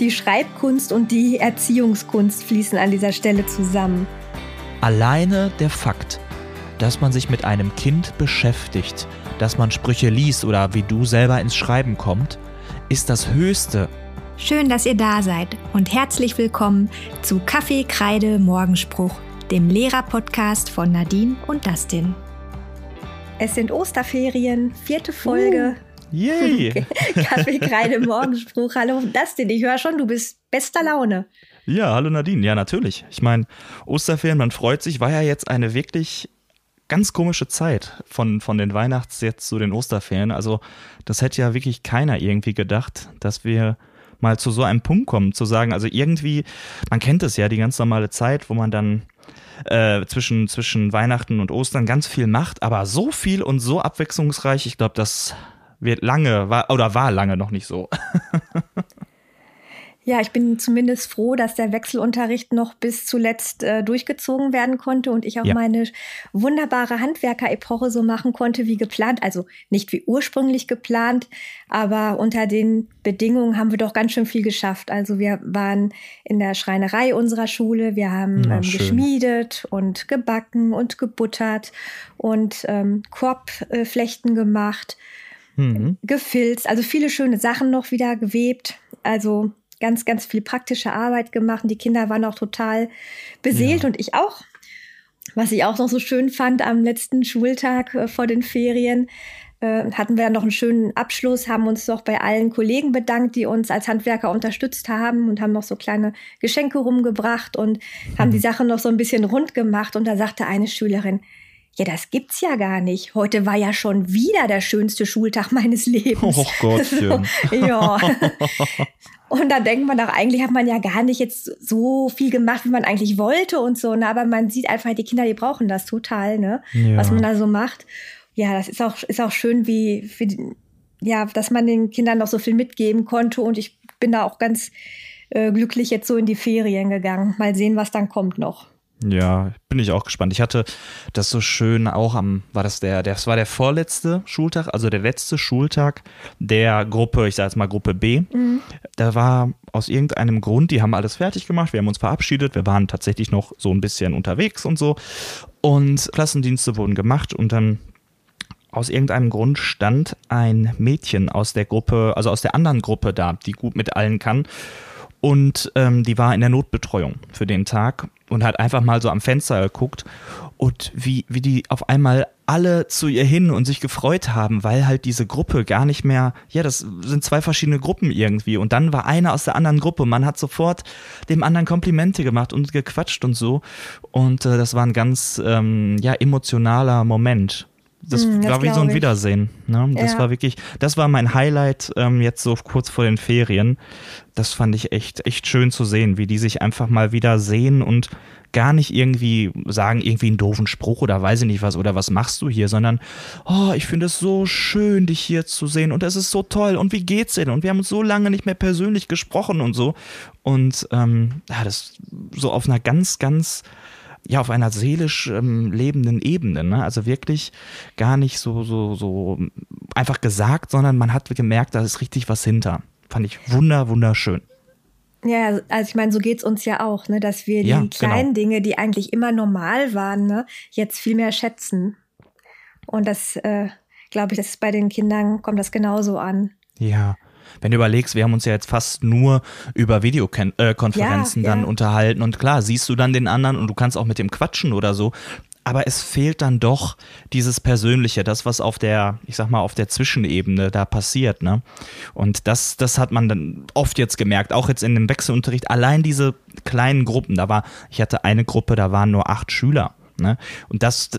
Die Schreibkunst und die Erziehungskunst fließen an dieser Stelle zusammen. Alleine der Fakt, dass man sich mit einem Kind beschäftigt, dass man Sprüche liest oder wie du selber ins Schreiben kommt, ist das Höchste. Schön, dass ihr da seid und herzlich willkommen zu Kaffee, Kreide, Morgenspruch, dem Lehrer-Podcast von Nadine und Dustin. Es sind Osterferien, vierte Folge. Uh. Yay! Kaffee, Kreide, Morgenspruch. Hallo, Dustin, ich höre schon, du bist bester Laune. Ja, hallo Nadine. Ja, natürlich. Ich meine, Osterferien, man freut sich, war ja jetzt eine wirklich ganz komische Zeit von, von den Weihnachts jetzt zu den Osterferien. Also, das hätte ja wirklich keiner irgendwie gedacht, dass wir mal zu so einem Punkt kommen, zu sagen, also irgendwie, man kennt es ja, die ganz normale Zeit, wo man dann äh, zwischen, zwischen Weihnachten und Ostern ganz viel macht, aber so viel und so abwechslungsreich, ich glaube, das wird lange, war, oder war lange noch nicht so. Ja, ich bin zumindest froh, dass der Wechselunterricht noch bis zuletzt äh, durchgezogen werden konnte und ich auch ja. meine wunderbare Handwerker-Epoche so machen konnte wie geplant. Also nicht wie ursprünglich geplant, aber unter den Bedingungen haben wir doch ganz schön viel geschafft. Also wir waren in der Schreinerei unserer Schule, wir haben ja, ähm, geschmiedet und gebacken und gebuttert und ähm, Korbflechten gemacht mhm. gefilzt, also viele schöne Sachen noch wieder gewebt. Also ganz, ganz viel praktische Arbeit gemacht. Und die Kinder waren auch total beseelt ja. und ich auch. Was ich auch noch so schön fand am letzten Schultag äh, vor den Ferien, äh, hatten wir dann noch einen schönen Abschluss, haben uns noch bei allen Kollegen bedankt, die uns als Handwerker unterstützt haben und haben noch so kleine Geschenke rumgebracht und haben die mhm. Sache noch so ein bisschen rund gemacht. Und da sagte eine Schülerin, ja, das gibt's ja gar nicht. Heute war ja schon wieder der schönste Schultag meines Lebens. Oh Gott. So, ja. Und da denkt man doch, eigentlich hat man ja gar nicht jetzt so viel gemacht, wie man eigentlich wollte und so. Ne? Aber man sieht einfach, die Kinder, die brauchen das total, ne? Ja. Was man da so macht. Ja, das ist auch, ist auch schön, wie, wie, ja, dass man den Kindern noch so viel mitgeben konnte. Und ich bin da auch ganz äh, glücklich jetzt so in die Ferien gegangen. Mal sehen, was dann kommt noch. Ja, bin ich auch gespannt. Ich hatte das so schön auch am, war das der, das war der vorletzte Schultag, also der letzte Schultag der Gruppe, ich sage jetzt mal Gruppe B. Mhm. Da war aus irgendeinem Grund, die haben alles fertig gemacht, wir haben uns verabschiedet, wir waren tatsächlich noch so ein bisschen unterwegs und so. Und Klassendienste wurden gemacht und dann aus irgendeinem Grund stand ein Mädchen aus der Gruppe, also aus der anderen Gruppe da, die gut mit allen kann. Und ähm, die war in der Notbetreuung für den Tag und hat einfach mal so am Fenster geguckt und wie, wie die auf einmal alle zu ihr hin und sich gefreut haben, weil halt diese Gruppe gar nicht mehr, ja, das sind zwei verschiedene Gruppen irgendwie. Und dann war eine aus der anderen Gruppe. Man hat sofort dem anderen Komplimente gemacht und gequatscht und so. Und äh, das war ein ganz ähm, ja, emotionaler Moment. Das, das war wie so ein Wiedersehen. Ne? Das ja. war wirklich, das war mein Highlight ähm, jetzt so kurz vor den Ferien. Das fand ich echt, echt schön zu sehen, wie die sich einfach mal wieder sehen und gar nicht irgendwie sagen, irgendwie einen doofen Spruch oder weiß ich nicht was oder was machst du hier, sondern, oh, ich finde es so schön, dich hier zu sehen und es ist so toll und wie geht's denn? Und wir haben uns so lange nicht mehr persönlich gesprochen und so. Und ähm, ja, das so auf einer ganz, ganz ja, auf einer seelisch ähm, lebenden Ebene. Ne? Also wirklich gar nicht so, so, so einfach gesagt, sondern man hat gemerkt, da ist richtig was hinter. Fand ich wunder, wunderschön. Ja, also ich meine, so geht's uns ja auch, ne, dass wir ja, die kleinen genau. Dinge, die eigentlich immer normal waren, ne, jetzt viel mehr schätzen. Und das, äh, glaube ich, das ist bei den Kindern kommt das genauso an. Ja. Wenn du überlegst, wir haben uns ja jetzt fast nur über Videokonferenzen äh, ja, dann ja. unterhalten und klar, siehst du dann den anderen und du kannst auch mit dem quatschen oder so. Aber es fehlt dann doch dieses Persönliche, das, was auf der, ich sag mal, auf der Zwischenebene da passiert, ne? Und das, das hat man dann oft jetzt gemerkt, auch jetzt in dem Wechselunterricht, allein diese kleinen Gruppen, da war, ich hatte eine Gruppe, da waren nur acht Schüler. Ne? Und das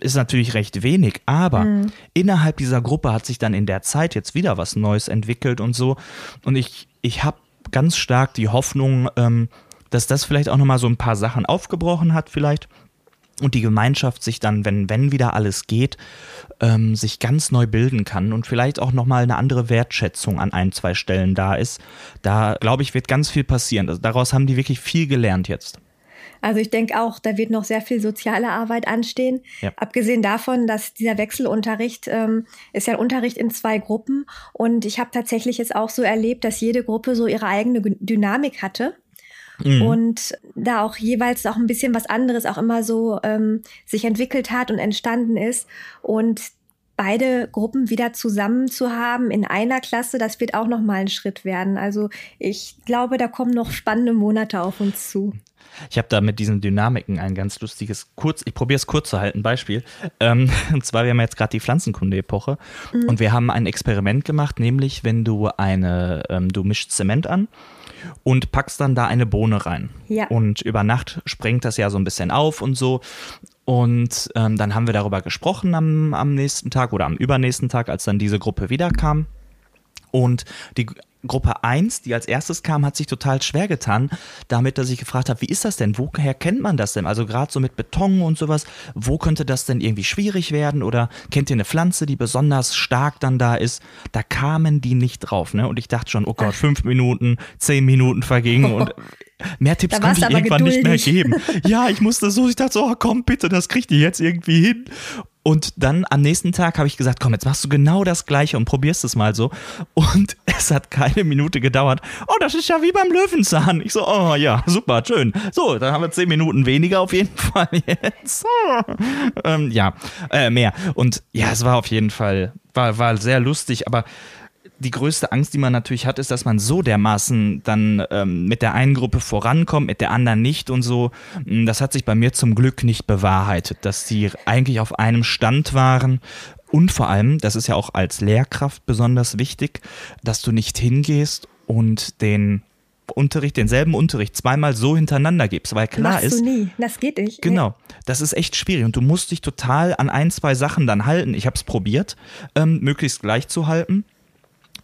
ist natürlich recht wenig, aber mhm. innerhalb dieser Gruppe hat sich dann in der Zeit jetzt wieder was Neues entwickelt und so. Und ich, ich habe ganz stark die Hoffnung, ähm, dass das vielleicht auch nochmal so ein paar Sachen aufgebrochen hat, vielleicht. Und die Gemeinschaft sich dann, wenn, wenn wieder alles geht, ähm, sich ganz neu bilden kann und vielleicht auch nochmal eine andere Wertschätzung an ein, zwei Stellen da ist. Da, glaube ich, wird ganz viel passieren. Also daraus haben die wirklich viel gelernt jetzt. Also ich denke auch, da wird noch sehr viel soziale Arbeit anstehen. Ja. Abgesehen davon, dass dieser Wechselunterricht ähm, ist ja ein Unterricht in zwei Gruppen. Und ich habe tatsächlich jetzt auch so erlebt, dass jede Gruppe so ihre eigene Dynamik hatte. Mhm. Und da auch jeweils auch ein bisschen was anderes auch immer so ähm, sich entwickelt hat und entstanden ist. Und beide Gruppen wieder zusammen zu haben in einer Klasse, das wird auch noch mal ein Schritt werden. Also ich glaube, da kommen noch spannende Monate auf uns zu. Ich habe da mit diesen Dynamiken ein ganz lustiges, kurz, ich probiere es kurz zu halten, Beispiel. Ähm, und zwar, wir haben jetzt gerade die Pflanzenkunde-Epoche mhm. und wir haben ein Experiment gemacht, nämlich wenn du eine, ähm, du mischst Zement an und packst dann da eine Bohne rein. Ja. Und über Nacht sprengt das ja so ein bisschen auf und so. Und ähm, dann haben wir darüber gesprochen am, am nächsten Tag oder am übernächsten Tag, als dann diese Gruppe wiederkam. Und die Gruppe 1, die als erstes kam, hat sich total schwer getan, damit dass ich gefragt habe, wie ist das denn? Woher kennt man das denn? Also gerade so mit Beton und sowas, wo könnte das denn irgendwie schwierig werden? Oder kennt ihr eine Pflanze, die besonders stark dann da ist? Da kamen die nicht drauf, ne? Und ich dachte schon, oh Gott, fünf Minuten, zehn Minuten vergingen und mehr Tipps da konnte ich irgendwann geduldig. nicht mehr geben. Ja, ich musste so, ich dachte so, oh, komm bitte, das kriegt ihr jetzt irgendwie hin. Und dann am nächsten Tag habe ich gesagt, komm, jetzt machst du genau das Gleiche und probierst es mal so. Und es hat keine Minute gedauert. Oh, das ist ja wie beim Löwenzahn. Ich so, oh ja, super, schön. So, dann haben wir zehn Minuten weniger auf jeden Fall jetzt. ähm, ja, äh, mehr. Und ja, es war auf jeden Fall, war, war sehr lustig, aber die größte Angst, die man natürlich hat, ist, dass man so dermaßen dann ähm, mit der einen Gruppe vorankommt, mit der anderen nicht und so. Hm, das hat sich bei mir zum Glück nicht bewahrheitet, dass sie eigentlich auf einem Stand waren. Und vor allem, das ist ja auch als Lehrkraft besonders wichtig, dass du nicht hingehst und den Unterricht, denselben Unterricht zweimal so hintereinander gibst, weil klar Machst ist. Du nie. Das geht nicht. Genau. Das ist echt schwierig und du musst dich total an ein, zwei Sachen dann halten. Ich habe es probiert, ähm, möglichst gleich zu halten.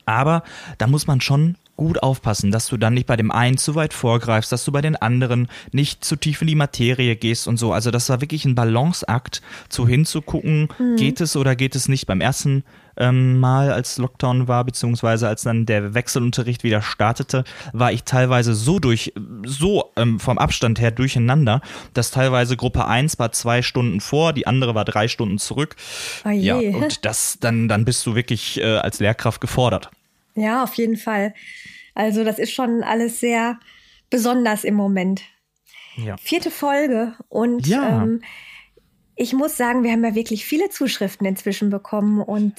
Aber da muss man schon gut aufpassen, dass du dann nicht bei dem einen zu weit vorgreifst, dass du bei den anderen nicht zu tief in die Materie gehst und so. Also das war wirklich ein Balanceakt, zu hinzugucken, mhm. geht es oder geht es nicht. Beim ersten ähm, Mal, als Lockdown war, beziehungsweise als dann der Wechselunterricht wieder startete, war ich teilweise so durch, so ähm, vom Abstand her durcheinander, dass teilweise Gruppe 1 war zwei Stunden vor, die andere war drei Stunden zurück. Oh ja, und das, dann, dann bist du wirklich äh, als Lehrkraft gefordert. Ja, auf jeden Fall. Also das ist schon alles sehr besonders im Moment. Ja. Vierte Folge und ja. ähm, ich muss sagen, wir haben ja wirklich viele Zuschriften inzwischen bekommen und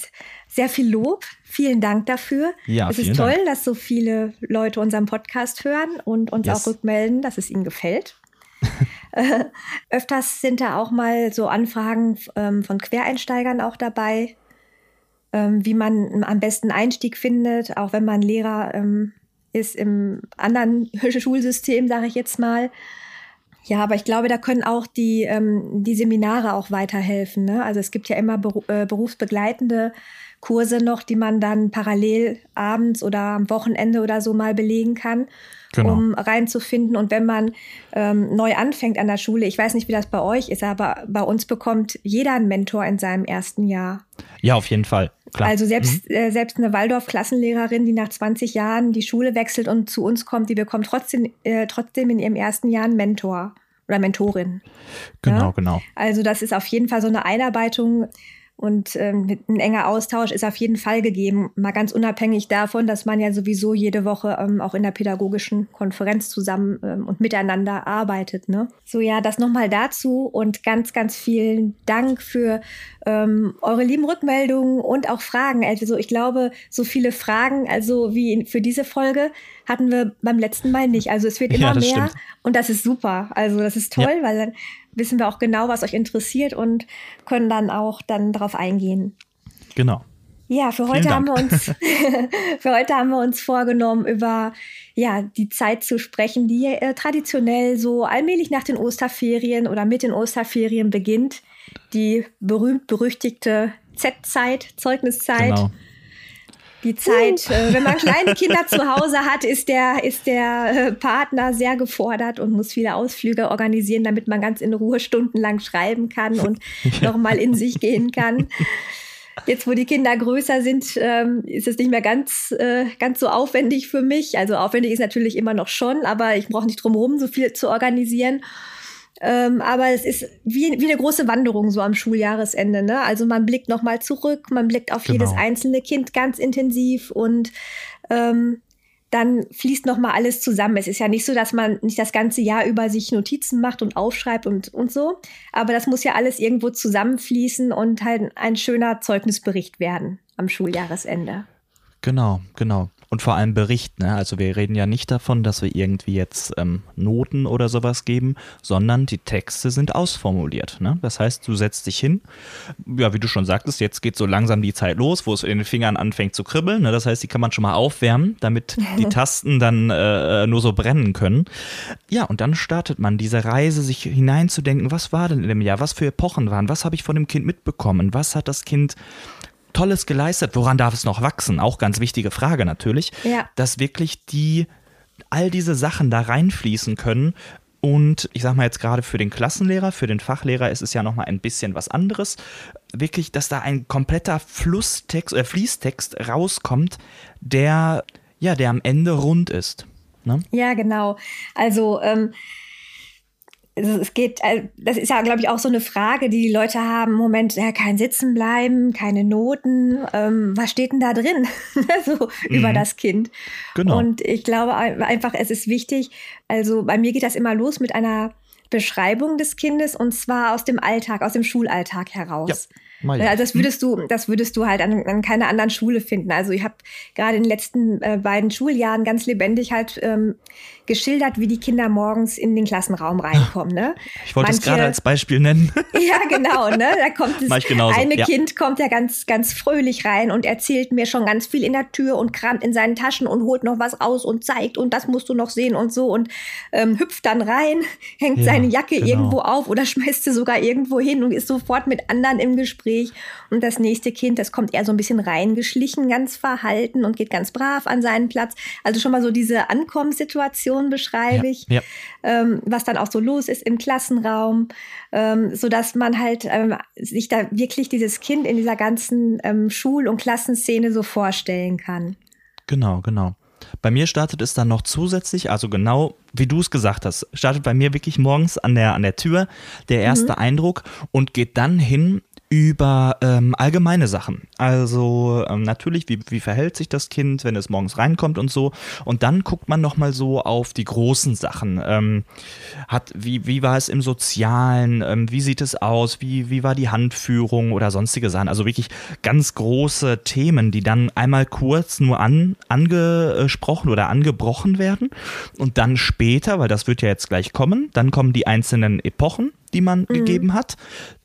sehr viel Lob. Vielen Dank dafür. Ja, es ist toll, Dank. dass so viele Leute unseren Podcast hören und uns yes. auch rückmelden, dass es ihnen gefällt. äh, öfters sind da auch mal so Anfragen ähm, von Quereinsteigern auch dabei, ähm, wie man am besten Einstieg findet, auch wenn man Lehrer ähm, ist im anderen Schulsystem, sage ich jetzt mal. Ja, aber ich glaube, da können auch die, ähm, die Seminare auch weiterhelfen. Ne? Also es gibt ja immer beru äh, berufsbegleitende Kurse noch, die man dann parallel abends oder am Wochenende oder so mal belegen kann, genau. um reinzufinden. Und wenn man ähm, neu anfängt an der Schule, ich weiß nicht, wie das bei euch ist, aber bei uns bekommt jeder einen Mentor in seinem ersten Jahr. Ja, auf jeden Fall. Klar. Also selbst, mhm. äh, selbst eine Waldorf-Klassenlehrerin, die nach 20 Jahren die Schule wechselt und zu uns kommt, die bekommt trotzdem, äh, trotzdem in ihrem ersten Jahr einen Mentor oder Mentorin. Genau, ja? genau. Also das ist auf jeden Fall so eine Einarbeitung und ähm, ein enger Austausch ist auf jeden Fall gegeben, mal ganz unabhängig davon, dass man ja sowieso jede Woche ähm, auch in der pädagogischen Konferenz zusammen ähm, und miteinander arbeitet. Ne? So ja, das nochmal dazu und ganz, ganz vielen Dank für ähm, eure lieben Rückmeldungen und auch Fragen. Also ich glaube, so viele Fragen, also wie für diese Folge, hatten wir beim letzten Mal nicht. Also es wird immer ja, mehr stimmt. und das ist super. Also das ist toll, ja. weil dann wissen wir auch genau, was euch interessiert und können dann auch dann darauf eingehen. Genau. Ja, für heute haben wir uns für heute haben wir uns vorgenommen, über ja die Zeit zu sprechen, die äh, traditionell so allmählich nach den Osterferien oder mit den Osterferien beginnt. Die berühmt berüchtigte Z-Zeit, Zeugniszeit. Genau. Die Zeit, uh. äh, wenn man kleine Kinder zu Hause hat, ist der, ist der äh, Partner sehr gefordert und muss viele Ausflüge organisieren, damit man ganz in Ruhe stundenlang schreiben kann und ja. nochmal in sich gehen kann. Jetzt, wo die Kinder größer sind, ähm, ist es nicht mehr ganz, äh, ganz so aufwendig für mich. Also aufwendig ist natürlich immer noch schon, aber ich brauche nicht drum herum, so viel zu organisieren. Ähm, aber es ist wie, wie eine große Wanderung so am Schuljahresende. Ne? Also man blickt nochmal zurück, man blickt auf genau. jedes einzelne Kind ganz intensiv und ähm, dann fließt noch mal alles zusammen. Es ist ja nicht so, dass man nicht das ganze Jahr über sich Notizen macht und aufschreibt und, und so. Aber das muss ja alles irgendwo zusammenfließen und halt ein schöner Zeugnisbericht werden am Schuljahresende. Genau, genau und vor allem Bericht. Ne? Also wir reden ja nicht davon, dass wir irgendwie jetzt ähm, Noten oder sowas geben, sondern die Texte sind ausformuliert. Ne? Das heißt, du setzt dich hin, ja, wie du schon sagtest, jetzt geht so langsam die Zeit los, wo es in den Fingern anfängt zu kribbeln. Ne? Das heißt, die kann man schon mal aufwärmen, damit die Tasten dann äh, nur so brennen können. Ja, und dann startet man diese Reise, sich hineinzudenken, was war denn in dem Jahr, was für Epochen waren, was habe ich von dem Kind mitbekommen, was hat das Kind Tolles geleistet. Woran darf es noch wachsen? Auch ganz wichtige Frage natürlich. Ja. Dass wirklich die all diese Sachen da reinfließen können. Und ich sag mal jetzt gerade für den Klassenlehrer, für den Fachlehrer ist es ja nochmal ein bisschen was anderes. Wirklich, dass da ein kompletter Flusstext, äh, Fließtext rauskommt, der, ja, der am Ende rund ist. Ne? Ja, genau. Also, ähm, also es geht, äh, das ist ja, glaube ich, auch so eine Frage, die die Leute haben. Moment, ja, kein Sitzen bleiben, keine Noten. Ähm, was steht denn da drin? so mhm. über das Kind. Genau. Und ich glaube einfach, es ist wichtig. Also bei mir geht das immer los mit einer Beschreibung des Kindes und zwar aus dem Alltag, aus dem Schulalltag heraus. Ja. Maja. Also das würdest du, das würdest du halt an, an keiner anderen Schule finden. Also ich habe gerade in den letzten äh, beiden Schuljahren ganz lebendig halt ähm, geschildert, wie die Kinder morgens in den Klassenraum reinkommen. Ne? Ich wollte es gerade als Beispiel nennen. ja, genau. Ne? Da kommt das eine ja. Kind kommt ja ganz, ganz fröhlich rein und erzählt mir schon ganz viel in der Tür und kramt in seinen Taschen und holt noch was raus und zeigt und das musst du noch sehen und so und ähm, hüpft dann rein, hängt ja, seine Jacke genau. irgendwo auf oder schmeißt sie sogar irgendwo hin und ist sofort mit anderen im Gespräch. Und das nächste Kind, das kommt eher so ein bisschen reingeschlichen, ganz verhalten und geht ganz brav an seinen Platz. Also schon mal so diese Ankommenssituation Situation beschreibe ich, ja, ja. Ähm, was dann auch so los ist im Klassenraum, ähm, so dass man halt ähm, sich da wirklich dieses Kind in dieser ganzen ähm, Schul- und Klassenszene so vorstellen kann. Genau, genau. Bei mir startet es dann noch zusätzlich, also genau wie du es gesagt hast, startet bei mir wirklich morgens an der, an der Tür der erste mhm. Eindruck und geht dann hin über ähm, allgemeine Sachen. Also ähm, natürlich, wie, wie verhält sich das Kind, wenn es morgens reinkommt und so. Und dann guckt man nochmal so auf die großen Sachen. Ähm, hat, wie, wie war es im Sozialen? Ähm, wie sieht es aus? Wie, wie war die Handführung oder sonstige Sachen? Also wirklich ganz große Themen, die dann einmal kurz nur an, angesprochen oder angebrochen werden. Und dann später, weil das wird ja jetzt gleich kommen, dann kommen die einzelnen Epochen die man mhm. gegeben hat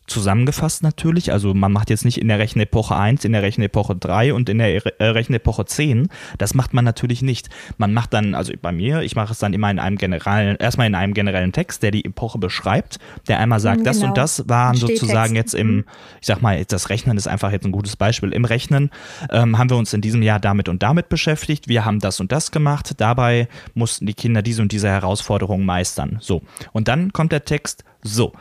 zusammengefasst natürlich. Also man macht jetzt nicht in der Rechenepoche 1, in der Rechenepoche 3 und in der äh, Rechenepoche 10. Das macht man natürlich nicht. Man macht dann, also bei mir, ich mache es dann immer in einem generellen, erstmal in einem generellen Text, der die Epoche beschreibt, der einmal sagt, genau. das und das waren sozusagen jetzt im, mhm. ich sag mal, das Rechnen ist einfach jetzt ein gutes Beispiel. Im Rechnen ähm, haben wir uns in diesem Jahr damit und damit beschäftigt. Wir haben das und das gemacht. Dabei mussten die Kinder diese und diese Herausforderungen meistern. So. Und dann kommt der Text, so.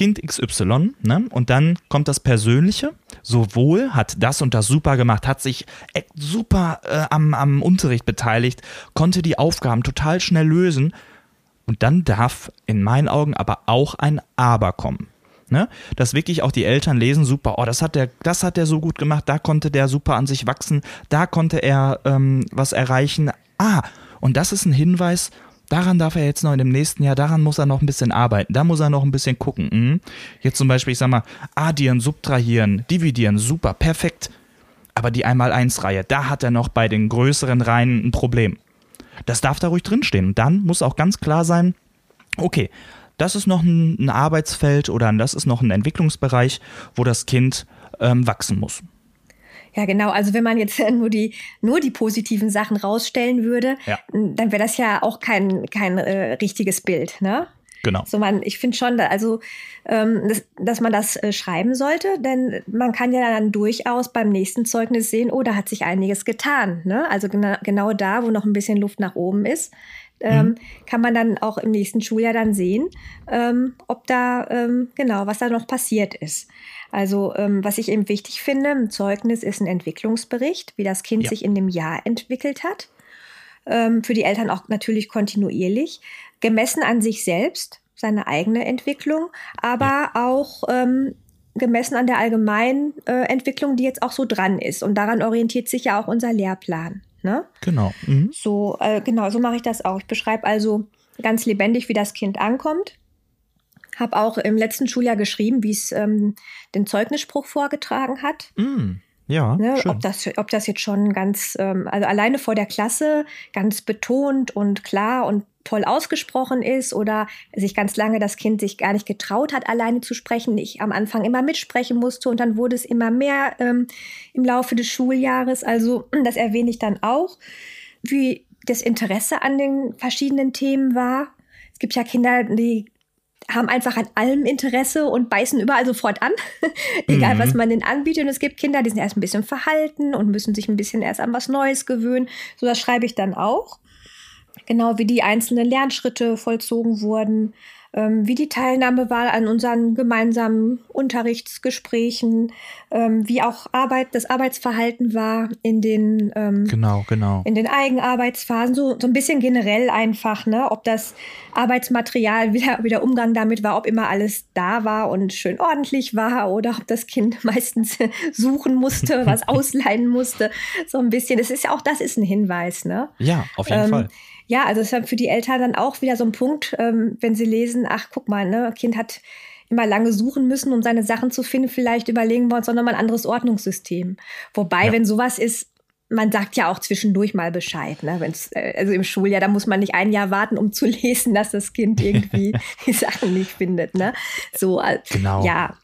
Kind XY, ne? Und dann kommt das Persönliche. Sowohl hat das und das super gemacht, hat sich e, super äh, am, am Unterricht beteiligt, konnte die Aufgaben total schnell lösen. Und dann darf in meinen Augen aber auch ein Aber kommen. Ne? Dass wirklich auch die Eltern lesen, super, oh, das hat der, das hat der so gut gemacht, da konnte der super an sich wachsen, da konnte er ähm, was erreichen. Ah, und das ist ein Hinweis, daran darf er jetzt noch in dem nächsten Jahr, daran muss er noch ein bisschen arbeiten, da muss er noch ein bisschen gucken. Mhm. Jetzt zum Beispiel, ich sag mal, addieren, subtrahieren, dividieren, super, perfekt. Aber die Einmal-Eins-Reihe, da hat er noch bei den größeren Reihen ein Problem. Das darf da ruhig drinstehen. Und dann muss auch ganz klar sein, okay, das ist noch ein, ein Arbeitsfeld oder das ist noch ein Entwicklungsbereich, wo das Kind ähm, wachsen muss. Ja, genau. Also wenn man jetzt nur die, nur die positiven Sachen rausstellen würde, ja. dann wäre das ja auch kein, kein äh, richtiges Bild, ne? Genau. So man, ich finde schon, also, ähm, dass, dass man das äh, schreiben sollte, denn man kann ja dann durchaus beim nächsten Zeugnis sehen, oh, da hat sich einiges getan. Ne? Also genau, genau da, wo noch ein bisschen Luft nach oben ist, ähm, mhm. kann man dann auch im nächsten Schuljahr dann sehen, ähm, ob da ähm, genau was da noch passiert ist. Also ähm, was ich eben wichtig finde, ein Zeugnis ist ein Entwicklungsbericht, wie das Kind ja. sich in dem Jahr entwickelt hat. Ähm, für die Eltern auch natürlich kontinuierlich, gemessen an sich selbst. seine eigene Entwicklung, aber ja. auch ähm, gemessen an der allgemeinen äh, Entwicklung, die jetzt auch so dran ist. Und daran orientiert sich ja auch unser Lehrplan. Ne? Genau. Mhm. So, äh, genau, so mache ich das auch. Ich beschreibe also ganz lebendig, wie das Kind ankommt. Habe auch im letzten Schuljahr geschrieben, wie es ähm, den Zeugnisspruch vorgetragen hat. Mhm. Ja, ne, ob, das, ob das jetzt schon ganz, ähm, also alleine vor der Klasse ganz betont und klar und toll ausgesprochen ist oder sich ganz lange das Kind sich gar nicht getraut hat, alleine zu sprechen. Ich am Anfang immer mitsprechen musste und dann wurde es immer mehr ähm, im Laufe des Schuljahres. Also das erwähne ich dann auch, wie das Interesse an den verschiedenen Themen war. Es gibt ja Kinder, die haben einfach an allem Interesse und beißen überall sofort an, egal mhm. was man denen anbietet. Und es gibt Kinder, die sind erst ein bisschen verhalten und müssen sich ein bisschen erst an was Neues gewöhnen. So das schreibe ich dann auch. Genau wie die einzelnen Lernschritte vollzogen wurden, ähm, wie die Teilnahme war an unseren gemeinsamen Unterrichtsgesprächen, ähm, wie auch Arbeit, das Arbeitsverhalten war in den, ähm, genau, genau. in den Eigenarbeitsphasen, so, so ein bisschen generell einfach, ne, ob das Arbeitsmaterial, wie der, wie der Umgang damit war, ob immer alles da war und schön ordentlich war oder ob das Kind meistens suchen musste, was ausleihen musste, so ein bisschen. Das ist ja auch, das ist ein Hinweis, ne? Ja, auf jeden ähm, Fall ja, also es ist für die Eltern dann auch wieder so ein Punkt, ähm, wenn sie lesen, ach, guck mal, ne, Kind hat immer lange suchen müssen, um seine Sachen zu finden. Vielleicht überlegen wir uns auch nochmal ein anderes Ordnungssystem. Wobei, ja. wenn sowas ist, man sagt ja auch zwischendurch mal Bescheid, ne? Wenn's, äh, also im Schuljahr, da muss man nicht ein Jahr warten, um zu lesen, dass das Kind irgendwie die Sachen nicht findet, ne? So, äh, genau. ja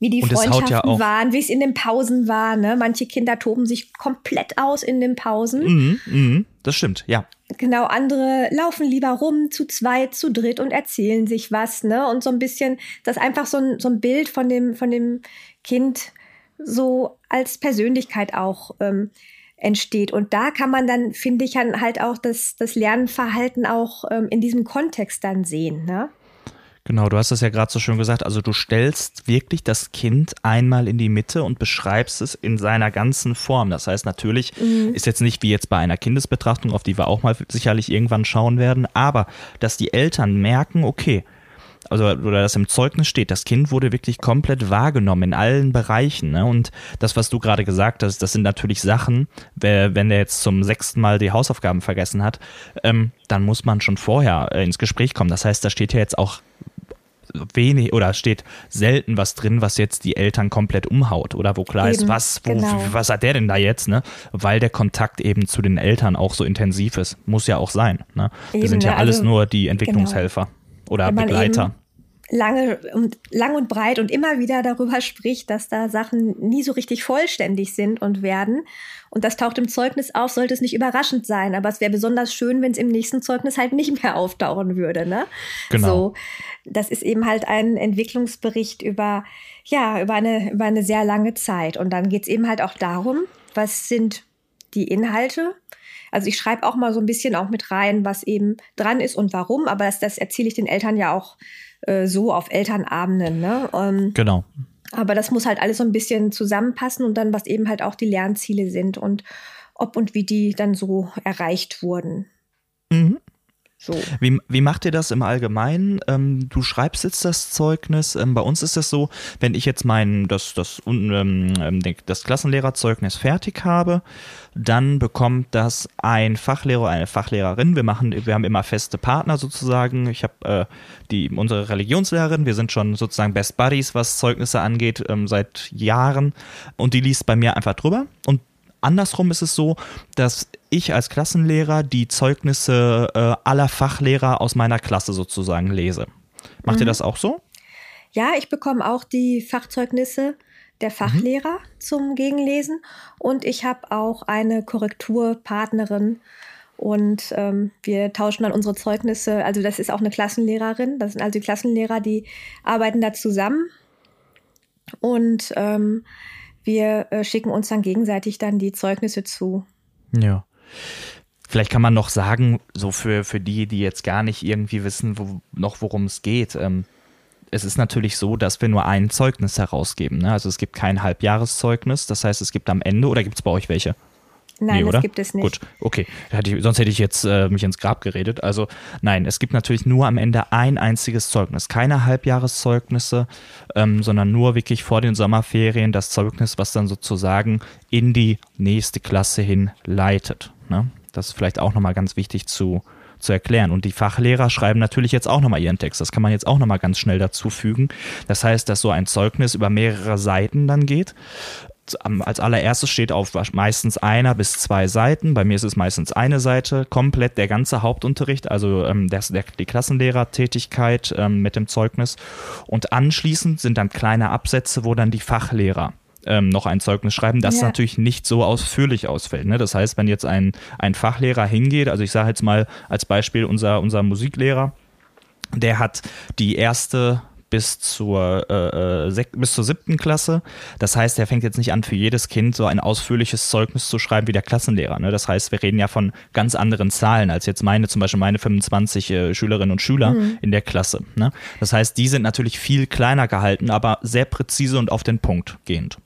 wie die und Freundschaften ja waren, wie es in den Pausen war. Ne? Manche Kinder toben sich komplett aus in den Pausen. Mhm, mh, das stimmt, ja. Genau, andere laufen lieber rum zu zweit, zu dritt und erzählen sich was, ne? Und so ein bisschen, das einfach so ein, so ein Bild von dem, von dem Kind so als Persönlichkeit auch ähm, entsteht. Und da kann man dann, finde ich, halt auch das, das Lernverhalten auch ähm, in diesem Kontext dann sehen, ne? Genau, du hast das ja gerade so schön gesagt. Also du stellst wirklich das Kind einmal in die Mitte und beschreibst es in seiner ganzen Form. Das heißt, natürlich mhm. ist jetzt nicht wie jetzt bei einer Kindesbetrachtung, auf die wir auch mal sicherlich irgendwann schauen werden, aber dass die Eltern merken, okay, also oder das im Zeugnis steht, das Kind wurde wirklich komplett wahrgenommen in allen Bereichen. Ne? Und das, was du gerade gesagt hast, das sind natürlich Sachen, wenn der jetzt zum sechsten Mal die Hausaufgaben vergessen hat, ähm, dann muss man schon vorher äh, ins Gespräch kommen. Das heißt, da steht ja jetzt auch wenig oder steht selten was drin, was jetzt die Eltern komplett umhaut oder wo klar eben, ist, was, wo, genau. was hat der denn da jetzt, ne? Weil der Kontakt eben zu den Eltern auch so intensiv ist. Muss ja auch sein. Ne? Wir sind ja ne? alles also, nur die. Entwicklungshelfer genau. oder Begleiter lange und lang und breit und immer wieder darüber spricht, dass da Sachen nie so richtig vollständig sind und werden. Und das taucht im Zeugnis auf, sollte es nicht überraschend sein. Aber es wäre besonders schön, wenn es im nächsten Zeugnis halt nicht mehr auftauchen würde. Ne? Genau. So, das ist eben halt ein Entwicklungsbericht über, ja, über eine, über eine sehr lange Zeit. Und dann geht es eben halt auch darum, was sind die Inhalte, also ich schreibe auch mal so ein bisschen auch mit rein, was eben dran ist und warum, aber das, das erzähle ich den Eltern ja auch äh, so auf Elternabenden. Ne? Ähm, genau. Aber das muss halt alles so ein bisschen zusammenpassen und dann, was eben halt auch die Lernziele sind und ob und wie die dann so erreicht wurden. Mhm. So. Wie, wie macht ihr das im Allgemeinen? Ähm, du schreibst jetzt das Zeugnis. Ähm, bei uns ist es so, wenn ich jetzt mein das, das, ähm, ähm das Klassenlehrerzeugnis fertig habe, dann bekommt das ein Fachlehrer, eine Fachlehrerin. Wir machen, wir haben immer feste Partner sozusagen. Ich habe äh, die unsere Religionslehrerin. Wir sind schon sozusagen Best Buddies, was Zeugnisse angeht, ähm, seit Jahren. Und die liest bei mir einfach drüber und Andersrum ist es so, dass ich als Klassenlehrer die Zeugnisse äh, aller Fachlehrer aus meiner Klasse sozusagen lese. Macht mhm. ihr das auch so? Ja, ich bekomme auch die Fachzeugnisse der mhm. Fachlehrer mhm. zum Gegenlesen und ich habe auch eine Korrekturpartnerin und ähm, wir tauschen dann unsere Zeugnisse. Also das ist auch eine Klassenlehrerin. Das sind also die Klassenlehrer, die arbeiten da zusammen und ähm, wir äh, schicken uns dann gegenseitig dann die Zeugnisse zu. Ja. Vielleicht kann man noch sagen, so für, für die, die jetzt gar nicht irgendwie wissen, wo, noch worum es geht. Ähm, es ist natürlich so, dass wir nur ein Zeugnis herausgeben. Ne? Also es gibt kein Halbjahreszeugnis. Das heißt, es gibt am Ende, oder gibt es bei euch welche? Nein, nee, das gibt es nicht. Gut, okay. Hätte ich, sonst hätte ich jetzt äh, mich ins Grab geredet. Also nein, es gibt natürlich nur am Ende ein einziges Zeugnis. Keine Halbjahreszeugnisse, ähm, sondern nur wirklich vor den Sommerferien das Zeugnis, was dann sozusagen in die nächste Klasse hin leitet. Ne? Das ist vielleicht auch nochmal ganz wichtig zu, zu erklären. Und die Fachlehrer schreiben natürlich jetzt auch nochmal ihren Text. Das kann man jetzt auch nochmal ganz schnell dazu fügen. Das heißt, dass so ein Zeugnis über mehrere Seiten dann geht als allererstes steht auf meistens einer bis zwei Seiten. Bei mir ist es meistens eine Seite, komplett der ganze Hauptunterricht, also ähm, das, der, die Klassenlehrertätigkeit ähm, mit dem Zeugnis. Und anschließend sind dann kleine Absätze, wo dann die Fachlehrer ähm, noch ein Zeugnis schreiben, das ja. natürlich nicht so ausführlich ausfällt. Ne? Das heißt, wenn jetzt ein, ein Fachlehrer hingeht, also ich sage jetzt mal als Beispiel unser, unser Musiklehrer, der hat die erste bis zur, äh, äh bis zur siebten Klasse. Das heißt, er fängt jetzt nicht an, für jedes Kind so ein ausführliches Zeugnis zu schreiben wie der Klassenlehrer. Ne? Das heißt, wir reden ja von ganz anderen Zahlen als jetzt meine, zum Beispiel meine 25 äh, Schülerinnen und Schüler mhm. in der Klasse. Ne? Das heißt, die sind natürlich viel kleiner gehalten, aber sehr präzise und auf den Punkt gehend.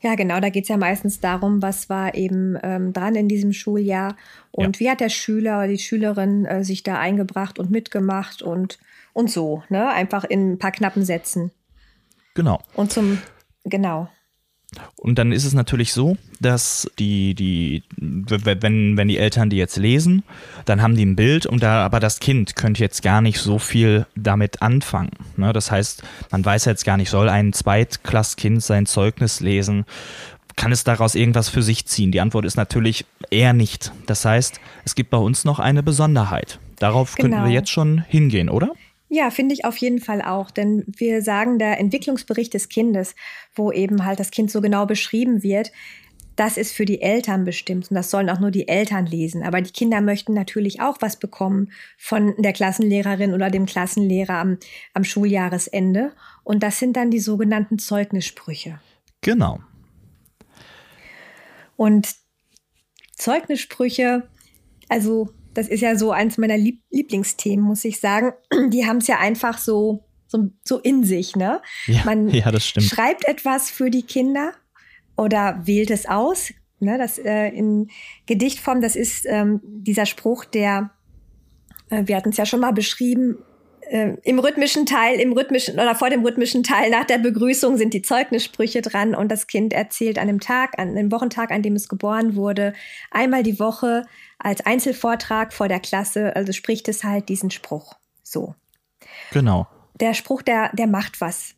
Ja, genau, da geht es ja meistens darum, was war eben ähm, dran in diesem Schuljahr und ja. wie hat der Schüler oder die Schülerin äh, sich da eingebracht und mitgemacht und und so, ne? Einfach in ein paar knappen Sätzen. Genau. Und zum, genau. Und dann ist es natürlich so, dass die, die, wenn, wenn die Eltern die jetzt lesen, dann haben die ein Bild und da, aber das Kind könnte jetzt gar nicht so viel damit anfangen. Ne? Das heißt, man weiß jetzt gar nicht, soll ein Zweitklasskind sein Zeugnis lesen? Kann es daraus irgendwas für sich ziehen? Die Antwort ist natürlich eher nicht. Das heißt, es gibt bei uns noch eine Besonderheit. Darauf genau. könnten wir jetzt schon hingehen, oder? Ja, finde ich auf jeden Fall auch, denn wir sagen, der Entwicklungsbericht des Kindes, wo eben halt das Kind so genau beschrieben wird, das ist für die Eltern bestimmt und das sollen auch nur die Eltern lesen. Aber die Kinder möchten natürlich auch was bekommen von der Klassenlehrerin oder dem Klassenlehrer am, am Schuljahresende. Und das sind dann die sogenannten Zeugnissprüche. Genau. Und Zeugnissprüche, also das ist ja so eins meiner Lieb Lieblingsthemen, muss ich sagen. Die haben es ja einfach so, so, so in sich, ne? Ja, Man ja, das stimmt. schreibt etwas für die Kinder oder wählt es aus. Ne, das äh, in Gedichtform, das ist ähm, dieser Spruch, der, äh, wir hatten es ja schon mal beschrieben, äh, im rhythmischen Teil, im rhythmischen oder vor dem rhythmischen Teil nach der Begrüßung sind die Zeugnissprüche dran und das Kind erzählt an dem Tag, an dem Wochentag, an dem es geboren wurde, einmal die Woche als Einzelvortrag vor der Klasse, also spricht es halt diesen Spruch. So. Genau. Der Spruch, der, der macht was.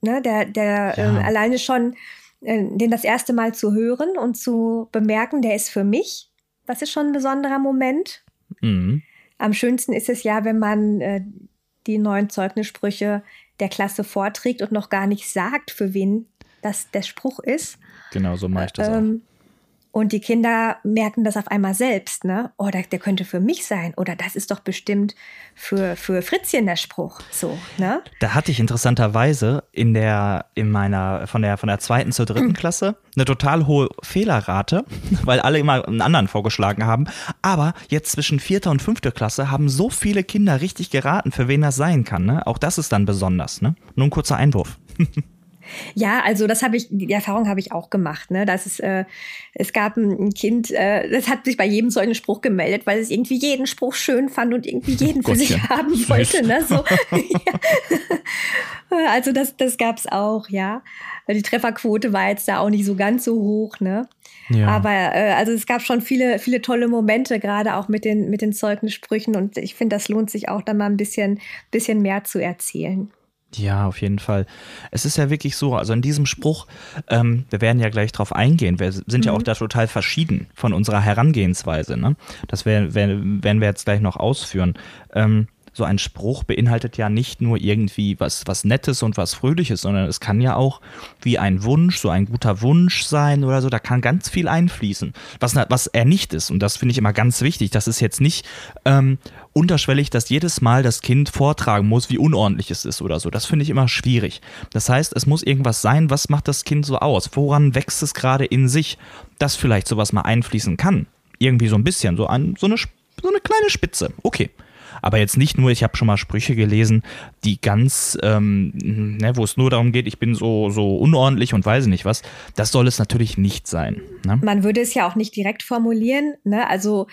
Ne? Der, der ja. ähm, alleine schon, äh, den das erste Mal zu hören und zu bemerken, der ist für mich. Das ist schon ein besonderer Moment. Mhm. Am schönsten ist es ja, wenn man äh, die neuen Zeugnissprüche der Klasse vorträgt und noch gar nicht sagt, für wen das der Spruch ist. Genau, so mache ich das ähm, auch. Und die Kinder merken das auf einmal selbst, ne? Oh, der, der, könnte für mich sein. Oder das ist doch bestimmt für, für Fritzchen der Spruch. So, ne? Da hatte ich interessanterweise in der, in meiner, von der, von der zweiten zur dritten Klasse eine total hohe Fehlerrate, weil alle immer einen anderen vorgeschlagen haben. Aber jetzt zwischen vierter und fünfter Klasse haben so viele Kinder richtig geraten, für wen das sein kann, ne? Auch das ist dann besonders, ne? Nur ein kurzer Einwurf. Ja, also das habe ich, die Erfahrung habe ich auch gemacht. Ne? Das ist, äh, es gab ein Kind, äh, das hat sich bei jedem so einen Spruch gemeldet, weil es irgendwie jeden Spruch schön fand und irgendwie jeden für sich haben wollte. Ne? So, ja. Also das, das gab es auch, ja. Die Trefferquote war jetzt da auch nicht so ganz so hoch, ne? Ja. Aber äh, also es gab schon viele, viele tolle Momente, gerade auch mit den, mit den Zeugnissprüchen. Und ich finde, das lohnt sich auch, da mal ein bisschen, bisschen mehr zu erzählen. Ja, auf jeden Fall. Es ist ja wirklich so, also in diesem Spruch, ähm, wir werden ja gleich drauf eingehen, wir sind mhm. ja auch da total verschieden von unserer Herangehensweise. Ne? Das werden, werden wir jetzt gleich noch ausführen. Ähm, so ein Spruch beinhaltet ja nicht nur irgendwie was, was Nettes und was Fröhliches, sondern es kann ja auch wie ein Wunsch, so ein guter Wunsch sein oder so, da kann ganz viel einfließen. Was, was er nicht ist, und das finde ich immer ganz wichtig, das ist jetzt nicht ähm, unterschwellig, dass jedes Mal das Kind vortragen muss, wie unordentlich es ist oder so. Das finde ich immer schwierig. Das heißt, es muss irgendwas sein, was macht das Kind so aus? Woran wächst es gerade in sich, dass vielleicht sowas mal einfließen kann? Irgendwie so ein bisschen, so, ein, so, eine, so eine kleine Spitze. Okay. Aber jetzt nicht nur, ich habe schon mal Sprüche gelesen, die ganz, ähm, ne, wo es nur darum geht, ich bin so, so unordentlich und weiß nicht was. Das soll es natürlich nicht sein. Ne? Man würde es ja auch nicht direkt formulieren. Ne? Also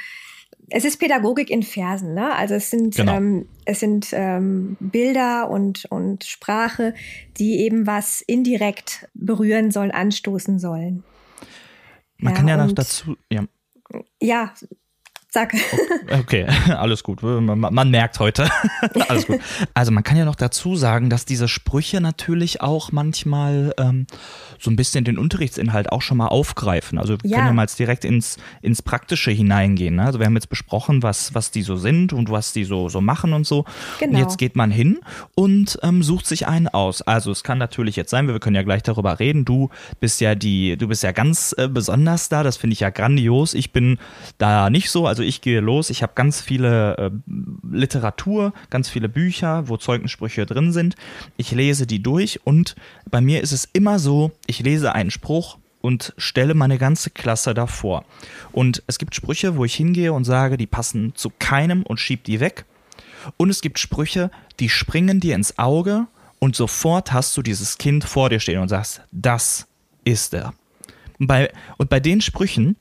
es ist Pädagogik in Versen, ne? Also es sind, genau. ähm, es sind ähm, Bilder und, und Sprache, die eben was indirekt berühren sollen, anstoßen sollen. Man ja, kann ja noch dazu, ja. Ja, Sag. Okay, alles gut. Man, man merkt heute. alles gut. Also man kann ja noch dazu sagen, dass diese Sprüche natürlich auch manchmal ähm, so ein bisschen den Unterrichtsinhalt auch schon mal aufgreifen. Also wir ja. können ja mal jetzt direkt ins, ins Praktische hineingehen. Ne? Also wir haben jetzt besprochen, was, was die so sind und was die so, so machen und so. Genau. Und jetzt geht man hin und ähm, sucht sich einen aus. Also es kann natürlich jetzt sein, wir können ja gleich darüber reden. Du bist ja die, du bist ja ganz äh, besonders da. Das finde ich ja grandios. Ich bin da nicht so. Also ich gehe los, ich habe ganz viele äh, Literatur, ganz viele Bücher, wo Zeugensprüche drin sind. Ich lese die durch und bei mir ist es immer so, ich lese einen Spruch und stelle meine ganze Klasse davor. Und es gibt Sprüche, wo ich hingehe und sage, die passen zu keinem und schieb die weg. Und es gibt Sprüche, die springen dir ins Auge und sofort hast du dieses Kind vor dir stehen und sagst, das ist er. Bei, und bei den Sprüchen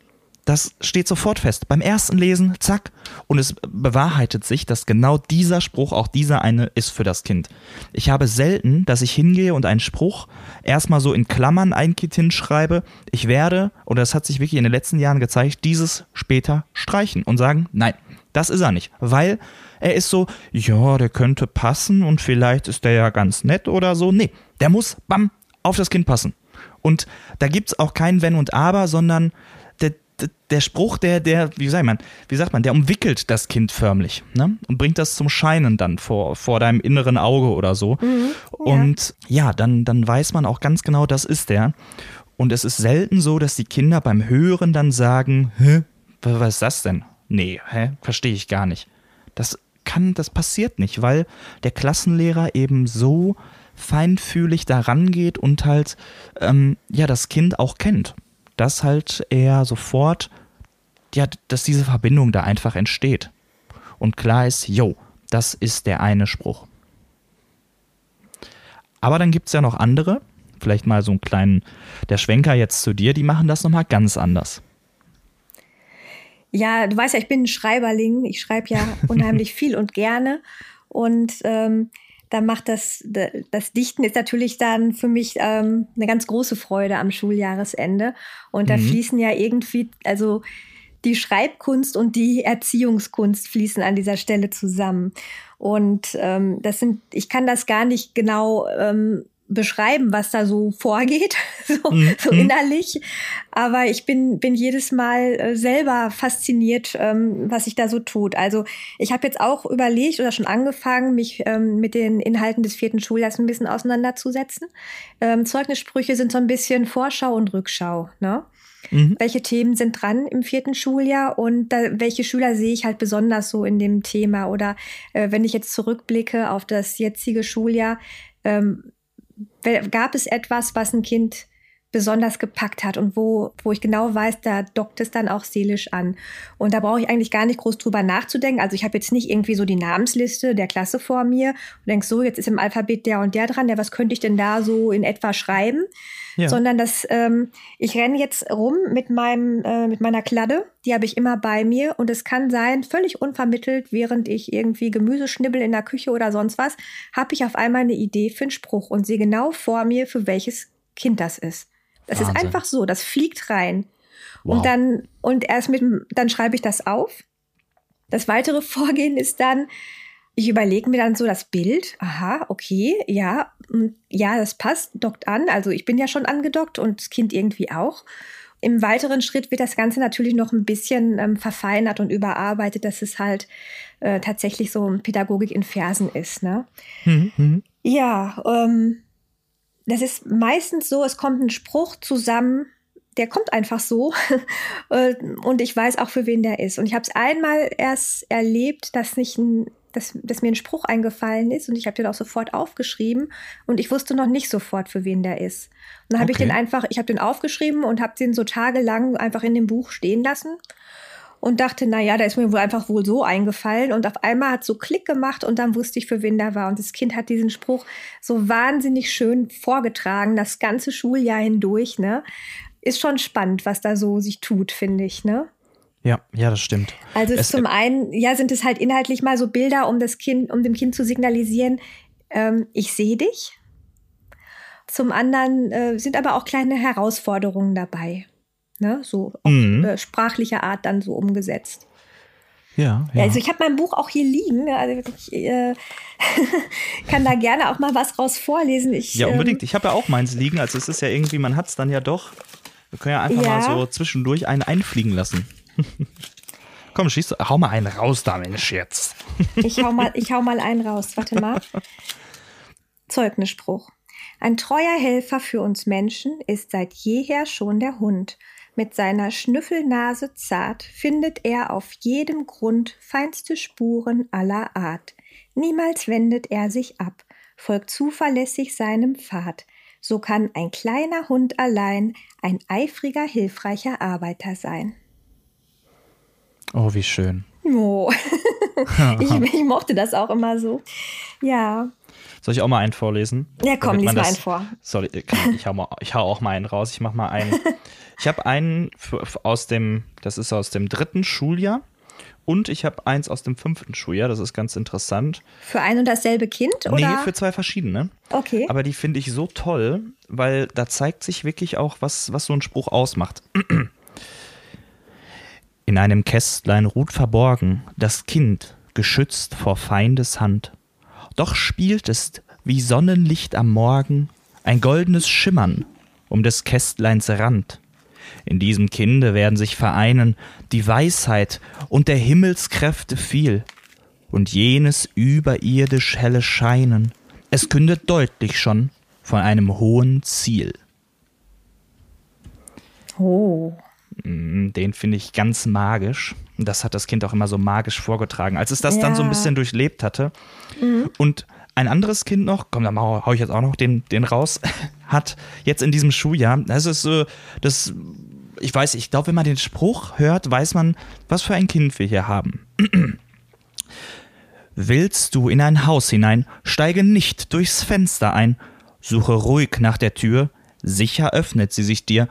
das steht sofort fest. Beim ersten Lesen, zack. Und es bewahrheitet sich, dass genau dieser Spruch, auch dieser eine, ist für das Kind. Ich habe selten, dass ich hingehe und einen Spruch erstmal so in Klammern ein Kind hinschreibe. Ich werde, oder das hat sich wirklich in den letzten Jahren gezeigt, dieses später streichen und sagen, nein, das ist er nicht. Weil er ist so, ja, der könnte passen und vielleicht ist der ja ganz nett oder so. Nee, der muss, bam, auf das Kind passen. Und da gibt es auch kein Wenn und Aber, sondern der Spruch, der, der, wie sagt man, wie sagt man, der umwickelt das Kind förmlich, ne? Und bringt das zum Scheinen dann vor, vor deinem inneren Auge oder so. Mhm, ja. Und ja, dann, dann weiß man auch ganz genau, das ist der. Und es ist selten so, dass die Kinder beim Hören dann sagen, hä, was ist das denn? Nee, hä, verstehe ich gar nicht. Das kann, das passiert nicht, weil der Klassenlehrer eben so feinfühlig daran geht und halt ähm, ja das Kind auch kennt dass halt er sofort, ja, dass diese Verbindung da einfach entsteht. Und klar ist, yo, das ist der eine Spruch. Aber dann gibt es ja noch andere, vielleicht mal so einen kleinen, der Schwenker jetzt zu dir, die machen das nochmal ganz anders. Ja, du weißt ja, ich bin ein Schreiberling. Ich schreibe ja unheimlich viel und gerne. Und ähm, da macht das, das Dichten ist natürlich dann für mich ähm, eine ganz große Freude am Schuljahresende. Und da mhm. fließen ja irgendwie, also die Schreibkunst und die Erziehungskunst fließen an dieser Stelle zusammen. Und ähm, das sind, ich kann das gar nicht genau ähm, beschreiben, was da so vorgeht, so, mhm. so innerlich. Aber ich bin, bin jedes Mal äh, selber fasziniert, ähm, was sich da so tut. Also ich habe jetzt auch überlegt oder schon angefangen, mich ähm, mit den Inhalten des vierten Schuljahres ein bisschen auseinanderzusetzen. Ähm, Zeugnissprüche sind so ein bisschen Vorschau und Rückschau. Ne? Mhm. Welche Themen sind dran im vierten Schuljahr und da, welche Schüler sehe ich halt besonders so in dem Thema? Oder äh, wenn ich jetzt zurückblicke auf das jetzige Schuljahr, ähm, gab es etwas, was ein Kind besonders gepackt hat und wo, wo ich genau weiß, da dockt es dann auch seelisch an. Und da brauche ich eigentlich gar nicht groß drüber nachzudenken. Also ich habe jetzt nicht irgendwie so die Namensliste der Klasse vor mir und denk so, jetzt ist im Alphabet der und der dran, der, was könnte ich denn da so in etwa schreiben? Ja. Sondern dass ähm, ich renne jetzt rum mit meinem äh, mit meiner Kladde, die habe ich immer bei mir und es kann sein, völlig unvermittelt, während ich irgendwie Gemüse schnibbel in der Küche oder sonst was, habe ich auf einmal eine Idee für einen Spruch und sehe genau vor mir, für welches Kind das ist. Das Wahnsinn. ist einfach so, das fliegt rein. Wow. Und dann, und erst mit, dann schreibe ich das auf. Das weitere Vorgehen ist dann, ich überlege mir dann so das Bild. Aha, okay, ja, ja, das passt, dockt an. Also ich bin ja schon angedockt und das Kind irgendwie auch. Im weiteren Schritt wird das Ganze natürlich noch ein bisschen ähm, verfeinert und überarbeitet, dass es halt äh, tatsächlich so Pädagogik in Versen ist. Ne? Mhm. mhm. Ja, ähm, das ist meistens so, es kommt ein Spruch zusammen, der kommt einfach so äh, und ich weiß auch, für wen der ist. Und ich habe es einmal erst erlebt, dass nicht ein dass, dass mir ein Spruch eingefallen ist und ich habe den auch sofort aufgeschrieben und ich wusste noch nicht sofort, für wen der ist. Und dann habe okay. ich den einfach, ich habe den aufgeschrieben und habe den so tagelang einfach in dem Buch stehen lassen. und dachte, na ja, da ist mir wohl einfach wohl so eingefallen und auf einmal hat so Klick gemacht und dann wusste ich, für wen da war. Und das Kind hat diesen Spruch so wahnsinnig schön vorgetragen, das ganze Schuljahr hindurch, ne? Ist schon spannend, was da so sich tut, finde ich, ne? Ja, ja, das stimmt. Also es zum einen, ja, sind es halt inhaltlich mal so Bilder, um das Kind, um dem Kind zu signalisieren, ähm, ich sehe dich. Zum anderen äh, sind aber auch kleine Herausforderungen dabei ne? so auf mhm. äh, sprachlicher Art dann so umgesetzt. Ja, ja. Also ich habe mein Buch auch hier liegen. Ne? Also ich äh, kann da gerne auch mal was raus vorlesen. Ich, ja, unbedingt. Ähm, ich habe ja auch meins liegen. Also es ist ja irgendwie, man hat es dann ja doch. Wir können ja einfach ja. mal so zwischendurch einen einfliegen lassen. Komm, schieß, hau mal einen raus da, Mensch, jetzt. ich, hau mal, ich hau mal einen raus. Warte mal. Zeugnisspruch. Ein treuer Helfer für uns Menschen ist seit jeher schon der Hund. Mit seiner Schnüffelnase zart findet er auf jedem Grund feinste Spuren aller Art. Niemals wendet er sich ab, folgt zuverlässig seinem Pfad. So kann ein kleiner Hund allein ein eifriger, hilfreicher Arbeiter sein. Oh, wie schön. Oh. ich, ich mochte das auch immer so. Ja. Soll ich auch mal einen vorlesen? Ja, komm, lies mal einen vor. Soll ich, ich, hau mal, ich hau auch mal einen raus. Ich mach mal einen. Ich habe einen aus dem, das ist aus dem dritten Schuljahr. Und ich habe eins aus dem fünften Schuljahr, das ist ganz interessant. Für ein und dasselbe Kind? Oder? Nee, für zwei verschiedene. Okay. Aber die finde ich so toll, weil da zeigt sich wirklich auch, was, was so ein Spruch ausmacht. In einem Kästlein ruht verborgen das Kind, geschützt vor Feindes Hand. Doch spielt es wie Sonnenlicht am Morgen ein goldenes Schimmern um des Kästleins Rand. In diesem Kinde werden sich vereinen die Weisheit und der Himmelskräfte viel und jenes überirdisch helle Scheinen. Es kündet deutlich schon von einem hohen Ziel. Oh. Mm, den finde ich ganz magisch. Das hat das Kind auch immer so magisch vorgetragen, als es das ja. dann so ein bisschen durchlebt hatte. Mhm. Und ein anderes Kind noch, komm, da hau ich jetzt auch noch den, den raus, hat jetzt in diesem Schuljahr, das ist so, das, ich weiß, ich glaube, wenn man den Spruch hört, weiß man, was für ein Kind wir hier haben. Willst du in ein Haus hinein, steige nicht durchs Fenster ein, suche ruhig nach der Tür, sicher öffnet sie sich dir.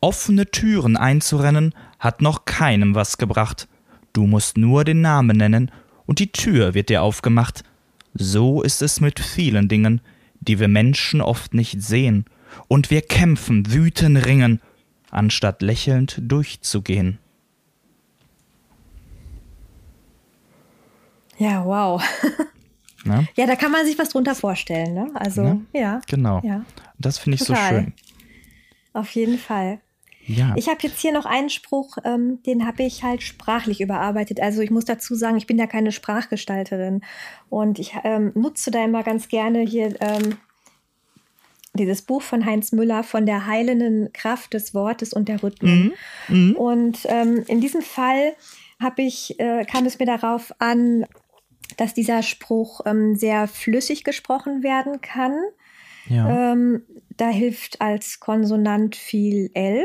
Offene Türen einzurennen, hat noch keinem was gebracht. Du musst nur den Namen nennen, und die Tür wird dir aufgemacht. So ist es mit vielen Dingen, die wir Menschen oft nicht sehen, und wir kämpfen, wüten, ringen, anstatt lächelnd durchzugehen. Ja, wow. Na? Ja, da kann man sich was drunter vorstellen, ne? Also, ja. ja genau. Ja. Das finde ich Total. so schön. Auf jeden Fall. Ja. Ich habe jetzt hier noch einen Spruch, ähm, den habe ich halt sprachlich überarbeitet. Also ich muss dazu sagen, ich bin ja keine Sprachgestalterin und ich ähm, nutze da immer ganz gerne hier ähm, dieses Buch von Heinz Müller von der heilenden Kraft des Wortes und der Rhythmen. Mhm. Mhm. Und ähm, in diesem Fall habe ich, äh, kam es mir darauf an, dass dieser Spruch ähm, sehr flüssig gesprochen werden kann. Ja. Ähm, da hilft als Konsonant viel L.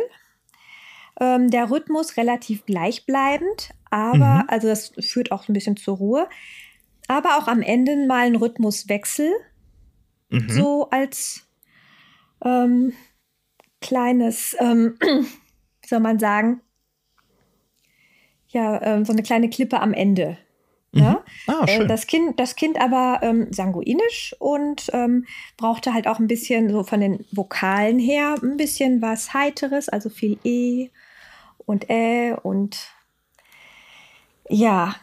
Ähm, der Rhythmus relativ gleichbleibend, aber, mhm. also das führt auch ein bisschen zur Ruhe. Aber auch am Ende mal ein Rhythmuswechsel. Mhm. So als ähm, kleines, ähm, wie soll man sagen, ja, ähm, so eine kleine Klippe am Ende. Mhm. Ne? Ah, äh, das, kind, das Kind aber ähm, sanguinisch und ähm, brauchte halt auch ein bisschen so von den Vokalen her ein bisschen was Heiteres, also viel E und Ä und ja,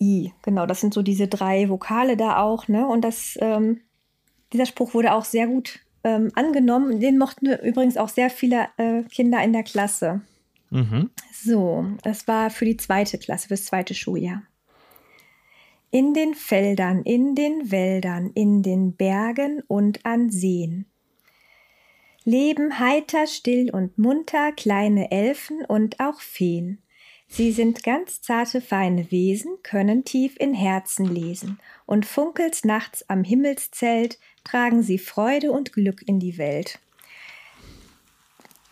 I, genau, das sind so diese drei Vokale da auch, ne? Und das, ähm, dieser Spruch wurde auch sehr gut ähm, angenommen. Den mochten übrigens auch sehr viele äh, Kinder in der Klasse. Mhm. So, das war für die zweite Klasse, fürs zweite Schuljahr. In den Feldern, in den Wäldern, in den Bergen und an Seen leben heiter, still und munter kleine Elfen und auch Feen. Sie sind ganz zarte, feine Wesen, können tief in Herzen lesen, und funkels nachts am Himmelszelt tragen sie Freude und Glück in die Welt.